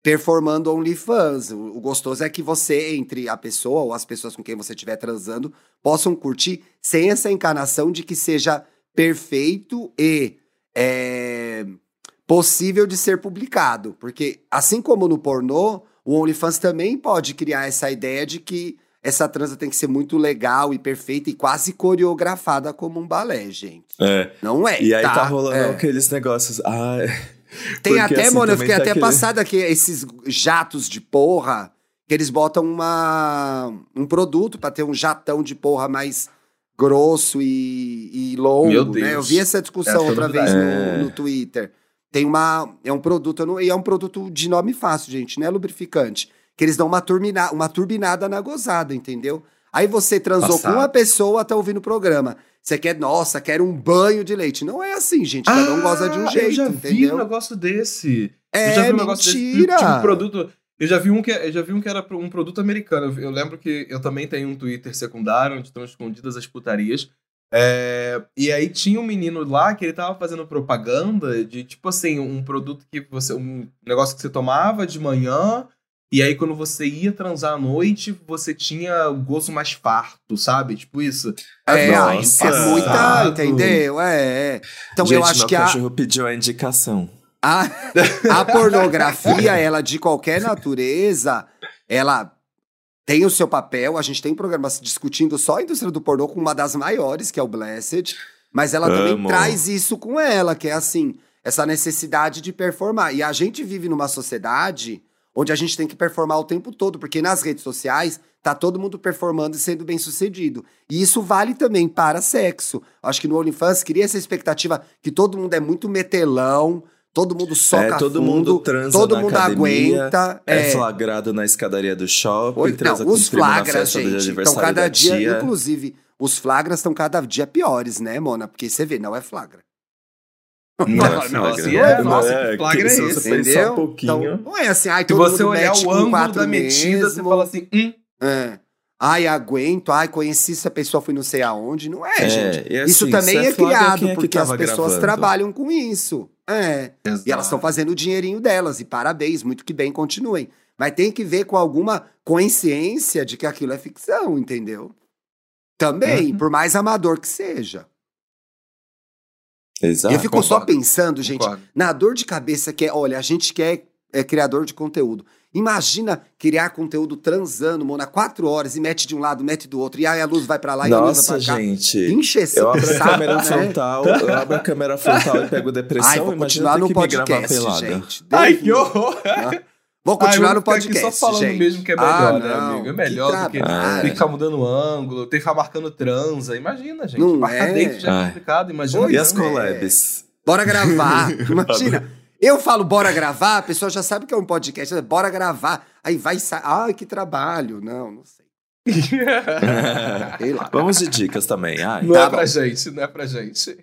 performando OnlyFans. O, o gostoso é que você, entre a pessoa ou as pessoas com quem você estiver transando, possam curtir sem essa encarnação de que seja perfeito e é, possível de ser publicado. Porque, assim como no pornô, o OnlyFans também pode criar essa ideia de que essa transa tem que ser muito legal e perfeita e quase coreografada como um balé, gente. É. Não é. E aí tá, tá rolando É. aqueles negócios. Ah, Tem porque, até, assim, mano, eu fiquei tá até aquele- passada que esses jatos de porra, que eles botam uma, um produto pra ter um jatão de porra mais grosso e, e longo, Meu né? Deus. Eu vi essa discussão é outra vez novidade. no, É. no Twitter. Tem uma, é um produto, não- e é um produto de nome fácil, gente, né? Lubrificante. Que eles dão uma, turbina, uma turbinada na gozada, entendeu? Aí você transou Passado. com uma pessoa, tá ouvindo o programa. Você quer, nossa, quero um banho de leite. Não é assim, gente. Cada um goza de um Ah, jeito, Eu já vi entendeu? um negócio desse. É, eu já vi um negócio mentira! desse. Tipo, produto. Eu já vi um que, eu já vi um que era um produto americano. Eu, eu lembro que eu também tenho um Twitter secundário onde estão escondidas as putarias. É, e aí tinha um menino lá que ele tava fazendo propaganda de tipo assim, um produto que você. um negócio que você tomava de manhã. E aí, quando você ia transar à noite, você tinha o gosto mais farto, sabe? Tipo isso. É, Nossa. é muita, Exato. entendeu? É, é. Então Gente, eu acho meu que a, cachorro pediu a indicação. a, a pornografia, ela de qualquer natureza, ela tem o seu papel. A gente tem programas discutindo só a indústria do pornô com uma das maiores, que é o Blessed. Mas ela também Amo. traz isso com ela, que é assim, essa necessidade de performar. E a gente vive numa sociedade onde a gente tem que performar o tempo todo, porque nas redes sociais tá todo mundo performando e sendo bem sucedido. E isso vale também para sexo. Acho que no OnlyFans cria essa expectativa que todo mundo é muito metelão, todo mundo soca é, todo fundo, mundo transa todo na mundo academia, aguenta. É, é. flagrado na escadaria do shopping, Oi, transa não, com os flagras, gente, estão aniversário cada da dia, tia. inclusive, os flagras estão cada dia piores, né, Mona? Porque você vê, não é flagra. Não, é Não, flagra. assim, é, nossa, é, que flagra é se esse, você Entendeu? um pouquinho... Então, não é assim, ai, Se todo você mundo olhar mete o ângulo quatro da metida, você mesmo. fala assim, hum, É. Ai, aguento, ai, conheci essa pessoa, fui não sei aonde. Não é, É, gente. e assim, isso também se é é, criado, é que porque as pessoas gravando? trabalham com isso. É. E elas estão fazendo o dinheirinho delas, e parabéns, muito que bem, continuem. Mas tem que ver com alguma consciência de que aquilo é ficção, entendeu? Também, Uhum. por mais amador que seja. Exato. eu fico só concordo, pensando, gente, concordo. na dor de cabeça que é, olha, a gente quer é criador de conteúdo. Imagina criar conteúdo transando, Mona, quatro horas e mete de um lado, mete do outro, e aí a luz vai pra lá e a luz Nossa, vai pra cá. gente. Enche esse Eu abro a saco, câmera né? frontal, eu abro a câmera frontal e pego *laughs* depressão. Ai, vou continuar no podcast, gente. Ai, que horror! Vou Ah, continuar vou no ficar aqui podcast, só falando gente. mesmo que é Ah, melhor, né, não, amigo? É que melhor do que tem que ficar mudando ângulo, tem que ficar marcando transa. Imagina, gente. Não Marcar é? date já é complicado, imagina. E as é. collabs? Bora gravar. *laughs* Imagina. Eu falo bora gravar, a pessoa já sabe que é um podcast. Bora gravar. Aí vai sair. Ai, que trabalho. Não, não sei. *laughs* Sei lá. Vamos de dicas também. Ai. Não Tá é pra bom. gente, não é pra gente.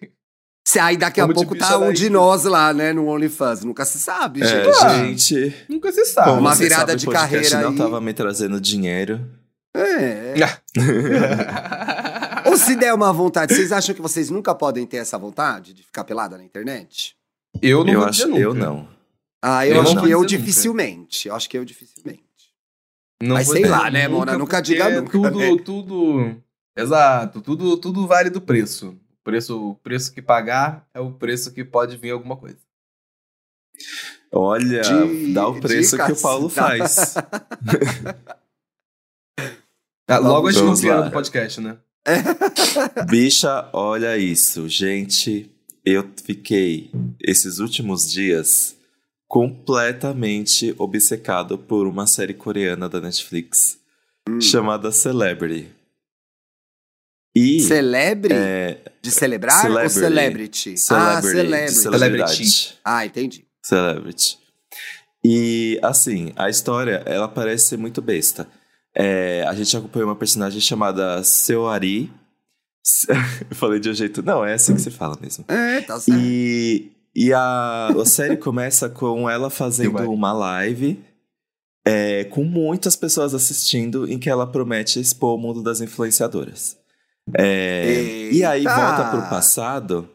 Se aí daqui a de pouco tá um de nós lá, né, no OnlyFans. Nunca se sabe, É, gente. Ah. gente, Nunca se sabe. como Uma virada sabe, de carreira não aí. tava me trazendo dinheiro. É. Ou se der uma vontade, vocês acham que vocês nunca podem ter essa vontade de ficar pelada na internet? eu não eu acho, nunca. eu não. Ah, eu, Eu acho não que eu dificilmente. Eu acho que eu dificilmente. Não Mas sei lá, né, Mona? Nunca diga nunca, Tudo, né? tudo. Exato, tudo, tudo vale do preço. O preço, o preço que pagar é o preço que pode vir alguma coisa. Olha, Di- dá o preço que o. Paulo faz. Ah, *laughs* logo a gente lá. do podcast, né? *laughs* Bicha, olha isso. Gente, eu fiquei esses últimos dias completamente obcecado por uma série coreana da Netflix Hum. chamada Celebrity. E Celebre? é, De celebrar ou Celebrity. celebrity? Ah, Celebrity, celebrity. Ah, entendi. Celebrity. E, assim, a história, ela parece ser muito besta. É, a gente acompanha uma personagem chamada Seoari. *laughs* Eu falei de um jeito... Não, é assim que se fala mesmo. É, tá certo. E, e a, a série começa com ela fazendo uma live... é, com muitas pessoas assistindo, em que ela promete expor o mundo das influenciadoras. É, e aí volta pro passado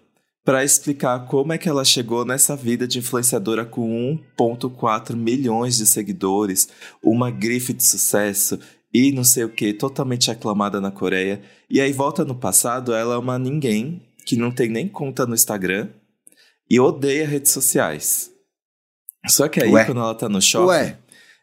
para explicar como é que ela chegou nessa vida de influenciadora com 1.4 milhões de seguidores, uma grife de sucesso e não sei o que, totalmente aclamada na Coreia. E aí volta no passado, ela é uma ninguém que não tem nem conta no Instagram e odeia redes sociais. Só que aí Ué. quando ela tá no shopping, Ué.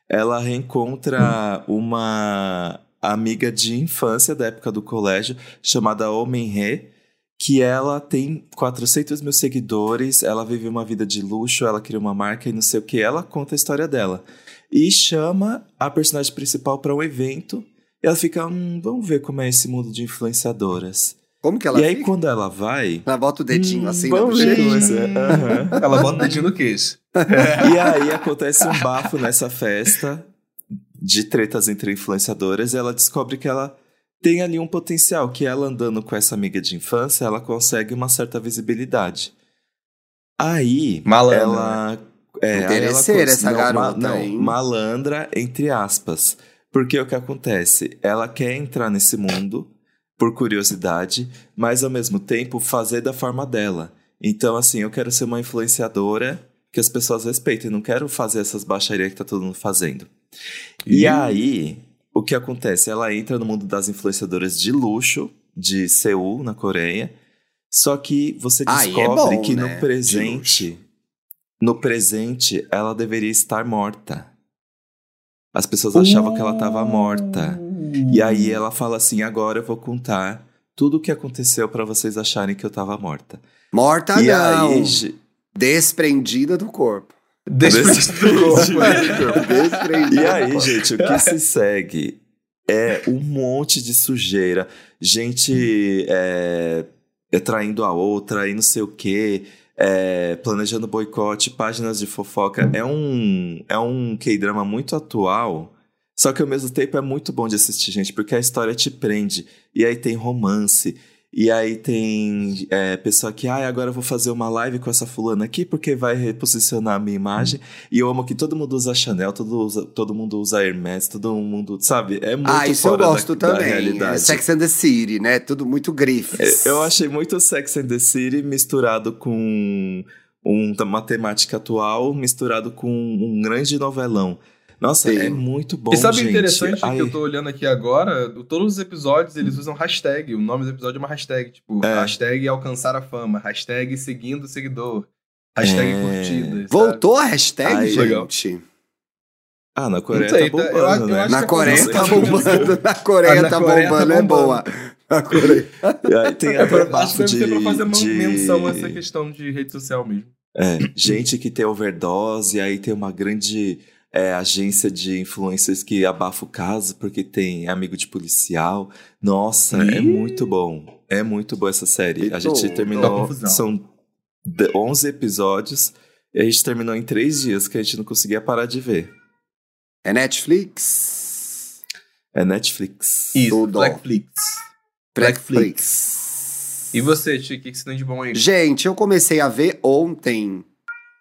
ela reencontra uma amiga de infância da época do colégio chamada Homem Rê, que ela tem 400 mil seguidores, ela vive uma vida de luxo, ela cria uma marca e não sei o que, ela conta a história dela. E chama a personagem principal para um evento, e ela fica, hum, vamos ver como é esse mundo de influenciadoras. Como que ela e aí fica? quando ela vai... Ela bota o dedinho hum, assim na bochecha. Aham. Ela bota o dedinho no queixo. E aí acontece um bafo nessa festa de tretas entre influenciadoras e ela descobre que ela tem ali um potencial, que ela andando com essa amiga de infância, ela consegue uma certa visibilidade. Aí, Malandra, ela... É, aí ela Interesseira cons- essa não, garota, não, hein? malandra, entre aspas. Porque o que acontece? Ela quer entrar nesse mundo, por curiosidade, mas ao mesmo tempo fazer da forma dela. Então, assim, eu quero ser uma influenciadora que as pessoas respeitem, não quero fazer essas baixarias que tá todo mundo fazendo. E, E- aí, o que acontece? Ela entra no mundo das influenciadoras de luxo, de Seul, na Coreia. Só que você é descobre bom, que né? no presente, no presente, ela deveria estar morta. As pessoas achavam que ela estava morta. E aí ela fala assim: agora eu vou contar tudo o que aconteceu pra vocês acharem que eu tava morta. Morta e não. aí, Desprendida do corpo. Desprendida do corpo. Desprendida E aí, gente, o que se *laughs* segue é um monte de sujeira, gente é, é traindo a outra e não sei o quê, é, planejando boicote, páginas de fofoca. É um, é um K-drama muito atual, só que ao mesmo tempo é muito bom de assistir, gente, porque a história te prende. E aí tem romance. E aí tem é, pessoa que, ah, agora eu vou fazer uma live com essa fulana aqui porque vai reposicionar a minha imagem. E eu amo que todo mundo usa Chanel, todo, usa, todo mundo usa Hermes, todo mundo, sabe? É muito Ah, isso eu gosto da, da também. É realidade. Sex and the City, né? Tudo muito grifes. É, Eu achei muito Sex and the City misturado com um, uma temática atual, misturado com um grande novelão. Nossa, Sim. é muito bom, E sabe o gente. interessante Ai, que eu tô olhando aqui agora? Todos os episódios eles usam hashtag. O nome do episódio é uma hashtag. Tipo, É. hashtag alcançar a fama, hashtag seguindo o seguidor, hashtag É. curtidas. sabe? Voltou a hashtag, Ai, legal. gente? Ah, na Coreia sei, tá eu bombando, acho- eu né? acho Na que Coreia tá bombando. Na Coreia Ah, na tá Coreia tá bombando, é boa. Na Coreia. Aí tem É até pra, acho bafo que de, ser pra fazer uma de- menção a essa questão de rede social mesmo. É, gente que tem overdose, aí tem uma grande é, agência de influencers que abafa o caso porque tem amigo de policial. Nossa, é Ih. muito bom. É muito boa essa série. A gente terminou. São de- 11 episódios e a gente terminou em três dias que a gente não conseguia parar de ver. É Netflix. É Netflix. Isso, Tudo. Blackflix. Netflix. E você, Chico, o que que você tem de bom aí? Gente, eu comecei a ver ontem.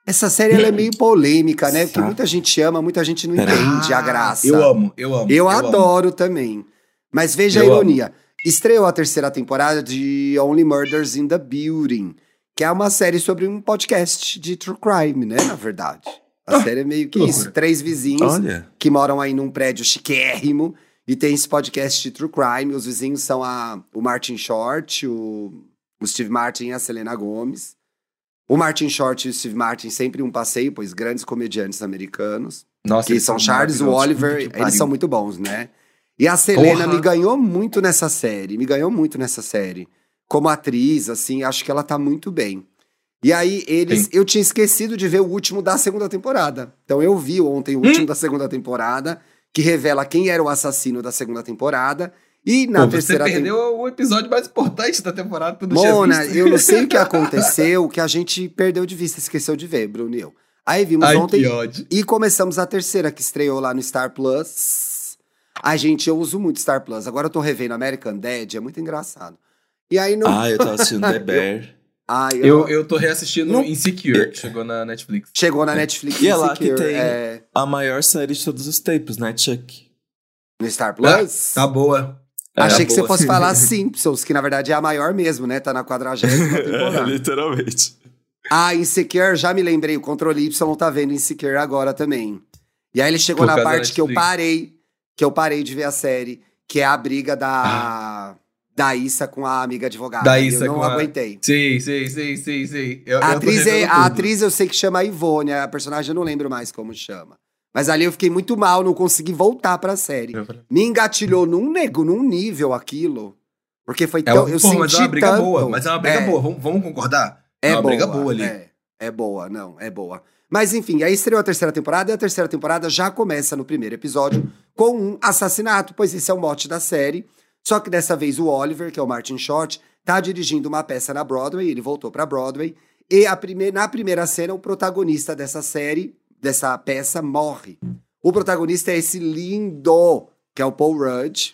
Essa série ela é meio polêmica, né? Porque muita gente ama, muita gente não entende a graça. Eu amo, eu amo. Eu, amo. adoro também. Mas veja a Eu ironia. Estreou a terceira temporada de Only Murders in the Building, que é uma série sobre um podcast de true crime, né? Na verdade. A Ah, série é meio que que isso. Três vizinhos Olha. que moram aí num prédio chiquérrimo e tem esse podcast de true crime. Os vizinhos são a, o Martin Short, o, o Steve Martin e a Selena Gomes. O Martin Short e o Steve Martin sempre um passeio, pois grandes comediantes americanos. Nossa, que eles são Charles e o. Oliver, eles são muito bons, né? E a Selena Porra. me ganhou muito nessa série, me ganhou muito nessa série. Como atriz, assim, acho que ela tá muito bem. E aí, eles. Sim. Eu tinha esquecido de ver o último da segunda temporada. Então eu vi ontem o Hum. último da segunda temporada, que revela quem era o assassino da segunda temporada. E na Pô, você terceira perdeu o episódio mais importante da temporada tinha Mona, eu não sei o que *laughs* aconteceu, que a gente perdeu de vista, esqueceu de ver, Bruno e eu. Aí vimos Ai, ontem e começamos a terceira, que estreou lá no Star Plus. Ai, gente, eu uso muito Star Plus. Agora eu tô revendo American Dad, é muito engraçado. E aí não. Ah, eu tava assistindo The *laughs* Bear. Ai, eu- Eu, eu tô reassistindo Não- Insecure, que chegou na Netflix. Chegou na Netflix. E é lá que tem- é, A maior série de todos os tempos, né, Chuck? no Star Plus. Tá boa. É, Achei que você boa. fosse falar *laughs* Simpsons, que na verdade é a maior mesmo, né? Tá na quadragésima *laughs* temporada. Literalmente. Ah, Insecure, já me lembrei. O Controle Y tá vendo Insecure agora também. E aí ele chegou Por na parte que eu parei, que eu parei de ver a série, que é a briga da, Ah. da Issa com a amiga advogada. Da Issa eu não a- aguentei. Sei, sei, sei, sei, sei. Eu, A atriz, é, a atriz eu sei que chama Ivone, a personagem eu não lembro mais como chama. Mas ali eu fiquei muito mal, não consegui voltar pra série. Me engatilhou num nego, num nível aquilo. Porque foi É tão. uma, eu pô, senti mas é uma briga tanto. boa. Mas é uma briga É. boa. Vamos, vamos concordar? É, É uma boa, briga boa ali. É, é boa, não, é boa. Mas enfim, aí estreou a terceira temporada e a terceira temporada já começa no primeiro episódio com um assassinato, pois esse é o mote da série. Só que dessa vez o Oliver, que é o Martin Short, tá dirigindo uma peça na Broadway, ele voltou pra Broadway, e a prime na primeira cena o protagonista dessa série, dessa peça, morre. O protagonista é esse lindo, que é o Paul Rudd,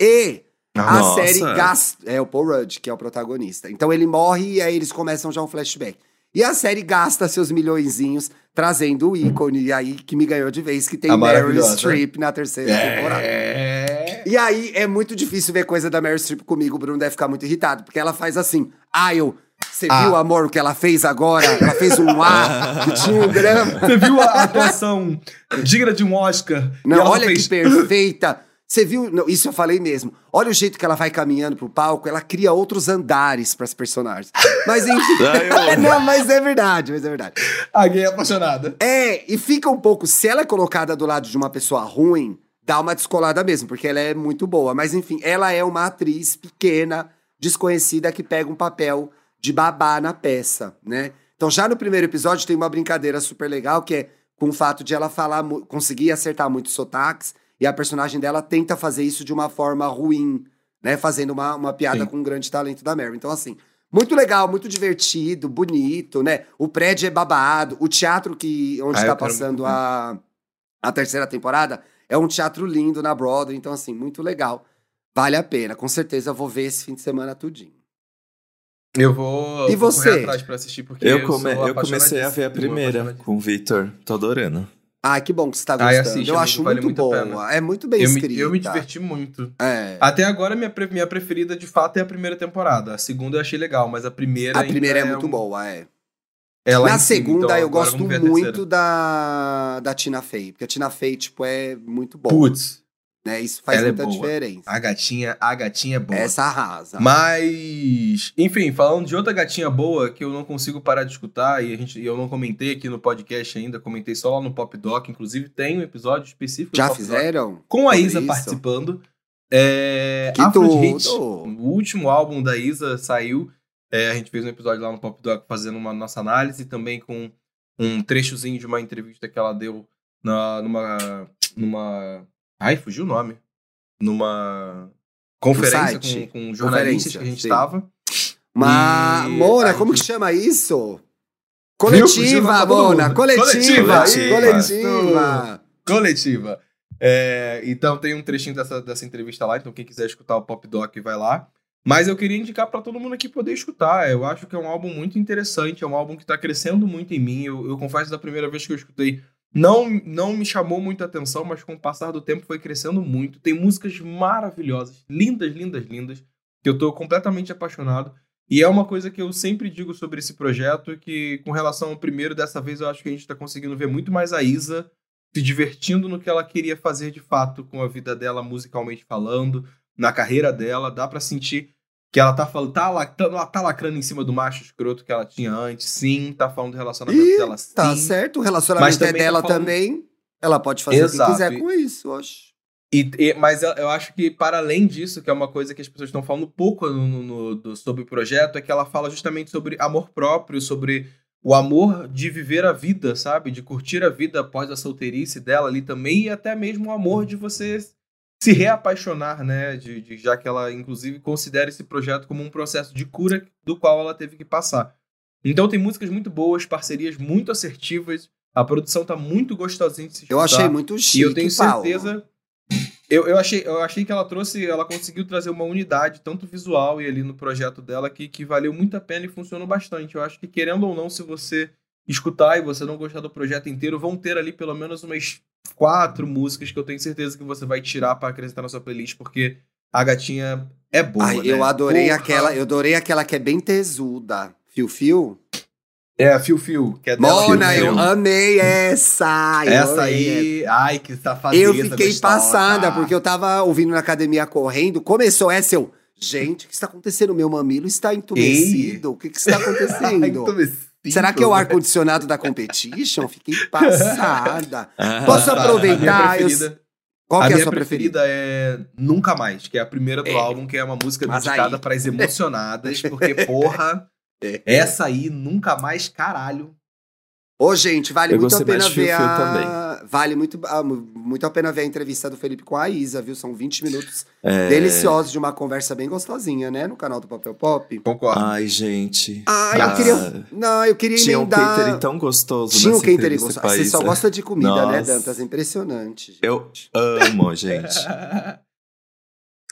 e a Nossa. série gasta. É o Paul Rudd, que é o protagonista. Então ele morre e aí eles começam já um flashback. E a série gasta seus milhõezinhos trazendo o ícone, e aí que me ganhou de vez, que tem A Meryl maravilhosa. Streep na terceira temporada. É. E aí é muito difícil ver coisa da Meryl Streep comigo. O Bruno deve ficar muito irritado, porque ela faz assim. Ah, eu. Você Ah. viu, amor, o que ela fez agora? Ela fez um A, que tinha um grama. *laughs* Você viu a atuação digna de um Oscar? Não, olha fez- que perfeita. Você viu? Não, isso eu falei mesmo. Olha o jeito que ela vai caminhando pro palco, ela cria outros andares pras personagens. Mas enfim. *laughs* Não, mas é verdade, mas é verdade. A gay apaixonada. É, e fica um pouco. Se ela é colocada do lado de uma pessoa ruim, dá uma descolada mesmo, porque ela é muito boa. Mas enfim, ela é uma atriz pequena, desconhecida, que pega um papel de babá na peça, né? Então, já no primeiro episódio, tem uma brincadeira super legal, que é com o fato de ela falar, conseguir acertar muitos sotaques, e a personagem dela tenta fazer isso de uma forma ruim, né? Fazendo uma, uma piada Sim. com um grande talento da Mary. Então, assim, muito legal, muito divertido, bonito, né? O prédio é babado, o teatro que onde Ah, está eu quero passando muito a, a terceira temporada é um teatro lindo na Broadway, então assim, muito legal. Vale a pena, com certeza eu vou ver esse fim de semana tudinho. Eu vou, E vou você? correr atrás pra assistir, porque eu, Eu, come- sou eu comecei a ver a primeira com o Victor. Tô adorando. Ah, que bom que você tá gostando. assiste, eu amigo, acho vale muito muito pena. É muito bem Eu me, escrita. eu me diverti muito. É. Até agora, minha, pre- minha preferida, de fato, é a primeira temporada. A segunda eu achei legal, mas a primeira A primeira é é muito um- boa, é. ela Na cima, segunda, então eu gosto muito da, da Tina Fey. Porque a Tina Fey, tipo, é muito boa. Putz, Né? Isso faz ela é muita boa. diferença. a gatinha, a gatinha é boa. Essa arrasa. Mas, enfim, falando de outra gatinha boa que eu não consigo parar de escutar e a gente, e eu não comentei aqui no podcast ainda, comentei só lá no Pop Doc, inclusive tem um episódio específico Já Pop Doc fizeram? com a Isa isso? participando. É, Que Afro tudo! Hit, o último álbum da Isa saiu. É, a gente fez um episódio lá no Pop Doc fazendo uma nossa análise, também com um trechozinho de uma entrevista que ela deu na, numa. numa. Ai, fugiu o nome. Numa conferência com, com jornalistas que a gente estava. Mas, E Mona, como que chama isso? Coletiva, Mona. Coletiva. Coletiva. Coletiva. coletiva. É, então tem um trechinho dessa, dessa entrevista lá, então quem quiser escutar o Pop Doc vai lá. Mas eu queria indicar pra todo mundo aqui poder escutar. Eu acho que é um álbum muito interessante, é um álbum que tá crescendo muito em mim. Eu, eu confesso da primeira vez que eu escutei, não, não me chamou muita atenção, mas com o passar do tempo foi crescendo muito. Tem músicas maravilhosas, lindas, lindas, lindas, que eu tô completamente apaixonado. E é uma coisa que eu sempre digo sobre esse projeto, que com relação ao primeiro, dessa vez eu acho que a gente tá conseguindo ver muito mais a Isa se divertindo no que ela queria fazer de fato com a vida dela, musicalmente falando, na carreira dela. Dá pra sentir que ela tá falando, tá, la- tá, ela tá lacrando em cima do macho escroto que ela tinha antes, sim, tá falando do relacionamento Ih, dela, sim. Tá certo, o relacionamento é também tá dela falando- também. Ela pode fazer Exato, o que quiser com isso, oxe. E, e- mas eu, acho que, para além disso, que é uma coisa que as pessoas estão falando pouco no, no- no- sobre o projeto, é que ela fala justamente sobre amor próprio, sobre o amor de viver a vida, sabe? De curtir a vida após a solteirice dela ali também, e até mesmo o amor de você se reapaixonar, né? De, de- já que ela, inclusive, considera esse projeto como um processo de cura do qual ela teve que passar. Então tem músicas muito boas, parcerias muito assertivas, a produção tá muito gostosinha de se Eu escutar. achei muito chique, E eu tenho Paulo. certeza. Eu, eu, achei, eu achei que ela trouxe, ela conseguiu trazer uma unidade, tanto visual e ali no projeto dela, que, que valeu muito a pena e funcionou bastante. Eu acho que, querendo ou não, se você escutar e você não gostar do projeto inteiro, vão ter ali pelo menos umas quatro músicas que eu tenho certeza que você vai tirar pra acrescentar na sua playlist, porque a gatinha é boa. Ai, né? eu adorei Porra. aquela, eu adorei aquela que é bem tesuda. Fio Fio? É, a Fio Fio, que é dela. Mona, eu amei essa. eu Essa aí, ai, que safadeza Eu fiquei gostosa. passada, porque eu tava ouvindo na academia correndo, começou essa, eu. Gente, o que está acontecendo? Meu mamilo está entumecido. O que, que está *laughs* acontecendo? vestido. Será que é o ar-condicionado da competition? Fiquei *laughs* passada. Ah, Posso Tá, aproveitar? Eu- Qual a que é a sua preferida? preferida é Nunca Mais, que é a primeira do É. álbum, que é uma música Mas dedicada para as emocionadas, porque, porra, *laughs* É. essa aí, Nunca Mais, caralho. Ô, gente, vale Eu muito a pena ver a... Vale muito, ah, mu- muito a pena ver a entrevista do Felipe com a Isa, viu? São 20 minutos é... deliciosos de uma conversa bem gostosinha, né? No canal do Papel Pop. Concordo. Ai, gente. Ah, Ah, eu queria... Não, eu queria Tinha um emendar... catering tão gostoso Tinha um catering gostoso. Você só gosta de comida, né, Nossa. Dantas? Impressionante. gente. Eu amo, gente. *laughs*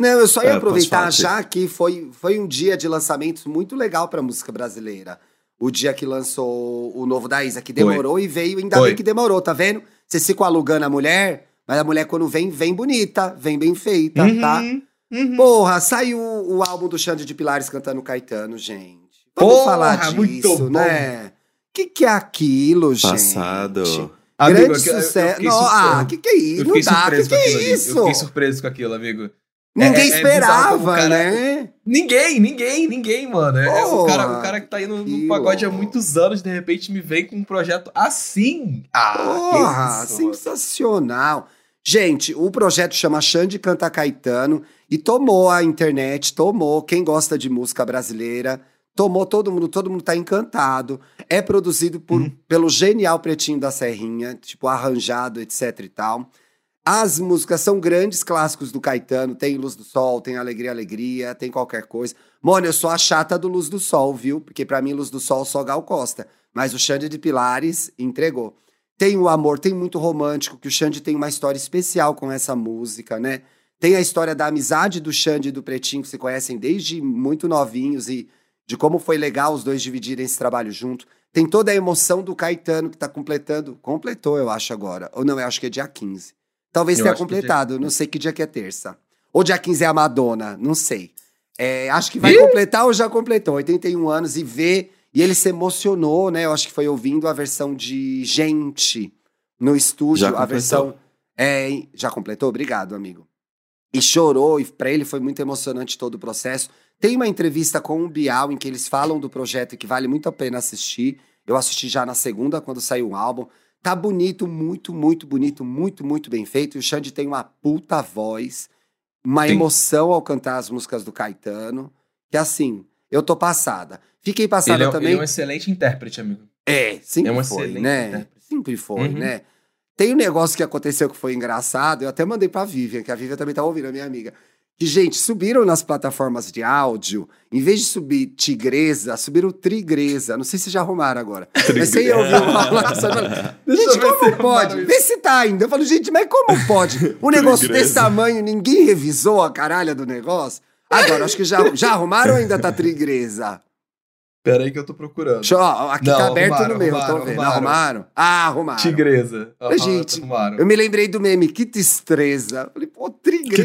Não, eu só ia É, aproveitar já que foi, foi um dia de lançamentos muito legal pra música brasileira. O dia que lançou o novo da Isa, que demorou e veio, ainda Foi. bem que demorou, tá vendo? Vocês ficam alugando a mulher, Mas a mulher, quando vem, vem bonita, vem bem feita, tá? Uhum, uhum. Porra, saiu o, o álbum do Xande de Pilares cantando Caetano, gente. Vamos Porra, falar muito disso, né? Que que é aquilo, gente? Passado. Grande Amigo, eu- eu sucesso. Não, ah, que que é isso? Não dá, que que aquilo é isso? Eu fiquei surpreso com aquilo, amigo. Ninguém É- é o esperava, né? Ninguém, ninguém, ninguém, mano. É, é o, cara, o cara que tá aí no, pagode há muitos anos, de repente me vem com um projeto assim. Ah, Porra, sensacional. Gente, o projeto chama Xande Canta Caetano e tomou a internet, tomou quem gosta de música brasileira, tomou todo mundo, todo mundo tá encantado. É produzido por, Uhum. pelo genial Pretinho da Serrinha, tipo arranjado, etc e tal. As músicas são grandes clássicos do Caetano, tem Luz do Sol, tem Alegria, Alegria, tem qualquer coisa. Mano, eu sou a chata do Luz do Sol, viu? Porque pra mim Luz do Sol só Gal Costa, mas o Xande de Pilares entregou. Tem o amor, tem muito romântico, que o Xande tem uma história especial com essa música, né? Tem a história da amizade do Xande e do Pretinho, que se conhecem desde muito novinhos e de como foi legal os dois dividirem esse trabalho junto. Tem toda a emoção do Caetano, que tá completando. Completou, eu acho, agora. Ou não, eu acho que é dia 15. Talvez Eu tenha é dia completado, não sei que dia que é terça. Ou dia 15 é a Madonna, não sei. É, acho que vai Ih! completar ou já completou, 81 anos, e vê. E ele se emocionou, né? Eu acho que foi ouvindo a versão de Gente no estúdio, Já a versão. É, já completou? Obrigado, amigo. E chorou, e pra ele foi muito emocionante todo o processo. Tem uma entrevista com o Bial em que eles falam do projeto que vale muito a pena assistir. Eu assisti já na segunda, quando saiu o álbum. Tá bonito, muito, muito bonito, muito, muito bem feito. O Xande tem uma puta voz, uma Sim. emoção ao cantar as músicas do Caetano. Que assim, eu tô passada. Fiquei passada Ele é, também. ele é um excelente intérprete, amigo. É, sempre É um foi, excelente né? intérprete. Sempre foi, Uhum. né? Tem um negócio que aconteceu que foi engraçado, eu até mandei pra Vivian, que a Vivian também tá ouvindo, a minha amiga. Que, gente, subiram nas plataformas de áudio, em vez de subir tigresa, subiram trigresa. Não sei se já arrumaram agora. Mas você ia ouvir uma eu Gente, como pode? Vê se tá ainda. Eu falo, gente, mas como pode? Um negócio Trigresa. desse tamanho, ninguém revisou a caralha do negócio? Agora, acho que já, já arrumaram ou ainda tá trigresa? Pera aí que eu tô procurando. Deixa eu- ó, aqui Não, tá aberto arrumaram, no meu, tô arrumaram, vendo. arrumaram. Arrumaram? Ah, arrumaram. Tigresa. Aham, Gente, arrumaram. Eu me lembrei do meme, que destreza. Falei, pô, trigresa. O que,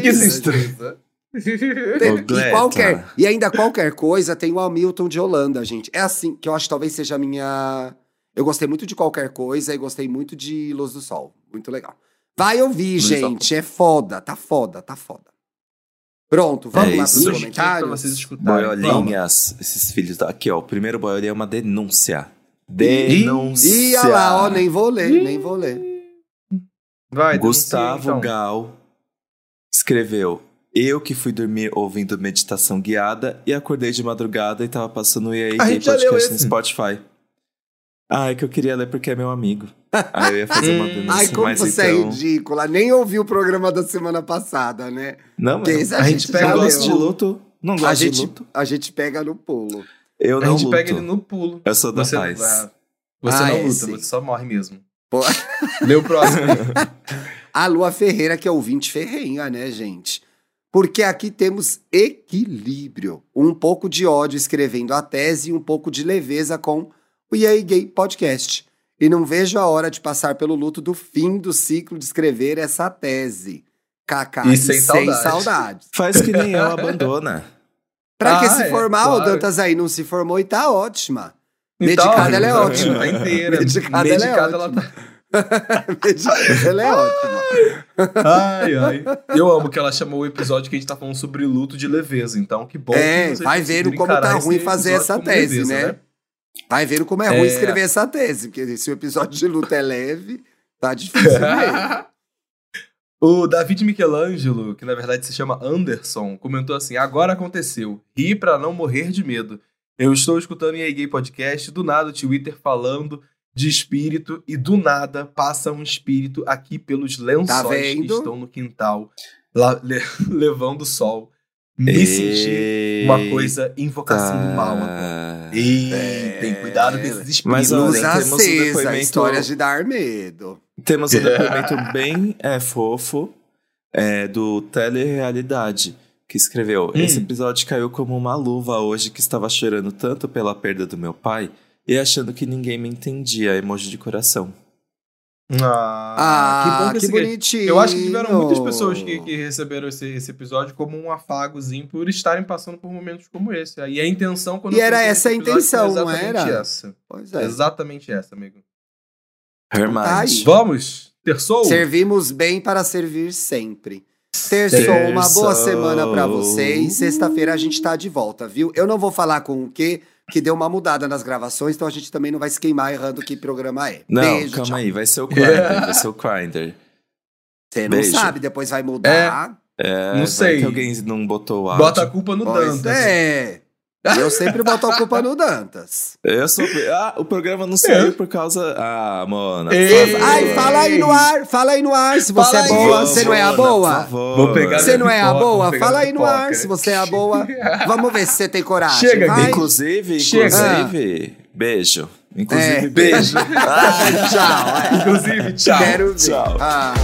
que é Ô, e, qualquer, e ainda qualquer coisa tem o Hamilton de Holanda, gente. É assim, que eu acho que talvez seja a minha. Eu gostei muito de qualquer coisa e gostei muito de Luz do Sol. Muito legal. Vai ouvir, Luz gente. É foda, tá foda, tá foda. Pronto, vamos É lá isso. pros Sugestões pra comentários. vocês escutarem. Vamos. Boiolinhas, esses filhos da... Aqui, ó, o primeiro boiolinha é uma denúncia. Denúncia. Ih, olha lá, ó, nem vou ler, nem vou ler. Vai, Gustavo então. Gal escreveu: Eu que fui dormir ouvindo meditação guiada e acordei de madrugada e tava passando o EA A gente já leu podcast no esse. Spotify. Ah, é que eu queria ler porque é meu amigo. Aí eu ia fazer uma *laughs* denúncia, Ai, como mas você então... é ridícula. Nem ouvi o programa da semana passada, né? Não, mas esse a a, gente gente pega leu. de luto. Não gosto A de gente, luto. a gente pega no pulo. Eu A não gente luto. pega ele no pulo. Eu sou da Você, paz. ah, você Ah, não é, luta, sim. você só morre mesmo. Pô. *laughs* Lê o próximo. *laughs* A Lua Ferreira, que é ouvinte ferrenha, né, gente? Porque aqui temos equilíbrio. Um pouco de ódio escrevendo a tese e um pouco de leveza com o EA Gay Podcast. E não vejo a hora de passar pelo luto do fim do ciclo de escrever essa tese. KK. E sem saudade. saudades. *laughs* Faz que nem eu, abandona. Pra que Ah, se é, formar? O claro. Dantas aí não se formou e tá ótima. Então, Medicada, ela é tá ótima. Tá inteira. *laughs* Medicada, ela é ela ótima. tá. *laughs* Medicada, ela é ótima. Ai, ai. Eu amo que ela chamou o episódio que a gente tá falando sobre luto de leveza. Então, que bom. É, que vai conseguiram como tá ruim fazer essa como tese, leveza, né? Vai vendo como é ruim É. escrever essa tese, porque se o episódio de luta é leve, tá difícil *laughs* mesmo. o David Michelangelo, que na verdade se chama Anderson, comentou assim: agora aconteceu. Ri pra não morrer de medo. Eu estou escutando EA Gay Podcast, do nada o Twitter falando de espírito, e do nada passa um espírito aqui pelos lençóis Tá que estão no quintal, lá, le- *laughs* levando o sol. Me senti uma coisa invocação do mal agora. É, tem cuidado com esses espíritos. Mas, olha, temos um depoimento- histórias de dar medo. Temos um *laughs* depoimento bem é, fofo é, do Telerealidade, que escreveu: Hum. Esse episódio caiu como uma luva hoje que estava chorando tanto pela perda do meu pai e achando que ninguém me entendia, emoji de coração. Ah, que bom que, que esse- bonitinho. Eu acho que tiveram muitas pessoas que, que receberam esse, esse episódio como um afagozinho por estarem passando por momentos como esse. E a intenção quando E era essa a intenção, não exatamente era? Essa. Pois é. Exatamente essa, amigo. Hermione. Tá. Vamos? Terçou? Servimos bem para servir sempre. Terçou, uma boa Terçou. semana pra vocês. Sexta-feira a gente tá de volta, viu? Eu não vou falar com o quê, que deu uma mudada nas gravações, então a gente também não vai se queimar errando que programa é. Não, Beijo, calma tchau. aí, vai ser o *laughs* Grindr, vai ser o Grindr. Você não Beijo. sabe, depois vai mudar. É, Não vai sei. que alguém não botou o áudio. Bota a culpa no Pois Dantas. é. Eu sempre boto a culpa no Dantas. Eu sou... Ah, o programa não saiu por causa... Ah, Mona. Ai, fala aí no ar, fala aí no ar. Se você Fala é boa, você não é a boa. favor. Vou pegar Você não é a boa? Fala aí no ar se você é a boa. Vamos ver se você tem coragem. Chega, vai. Inclusive, Chega. inclusive, beijo. Inclusive, É. beijo. Tchau. é. Inclusive, tchau. Quero ver. Tchau. Ah.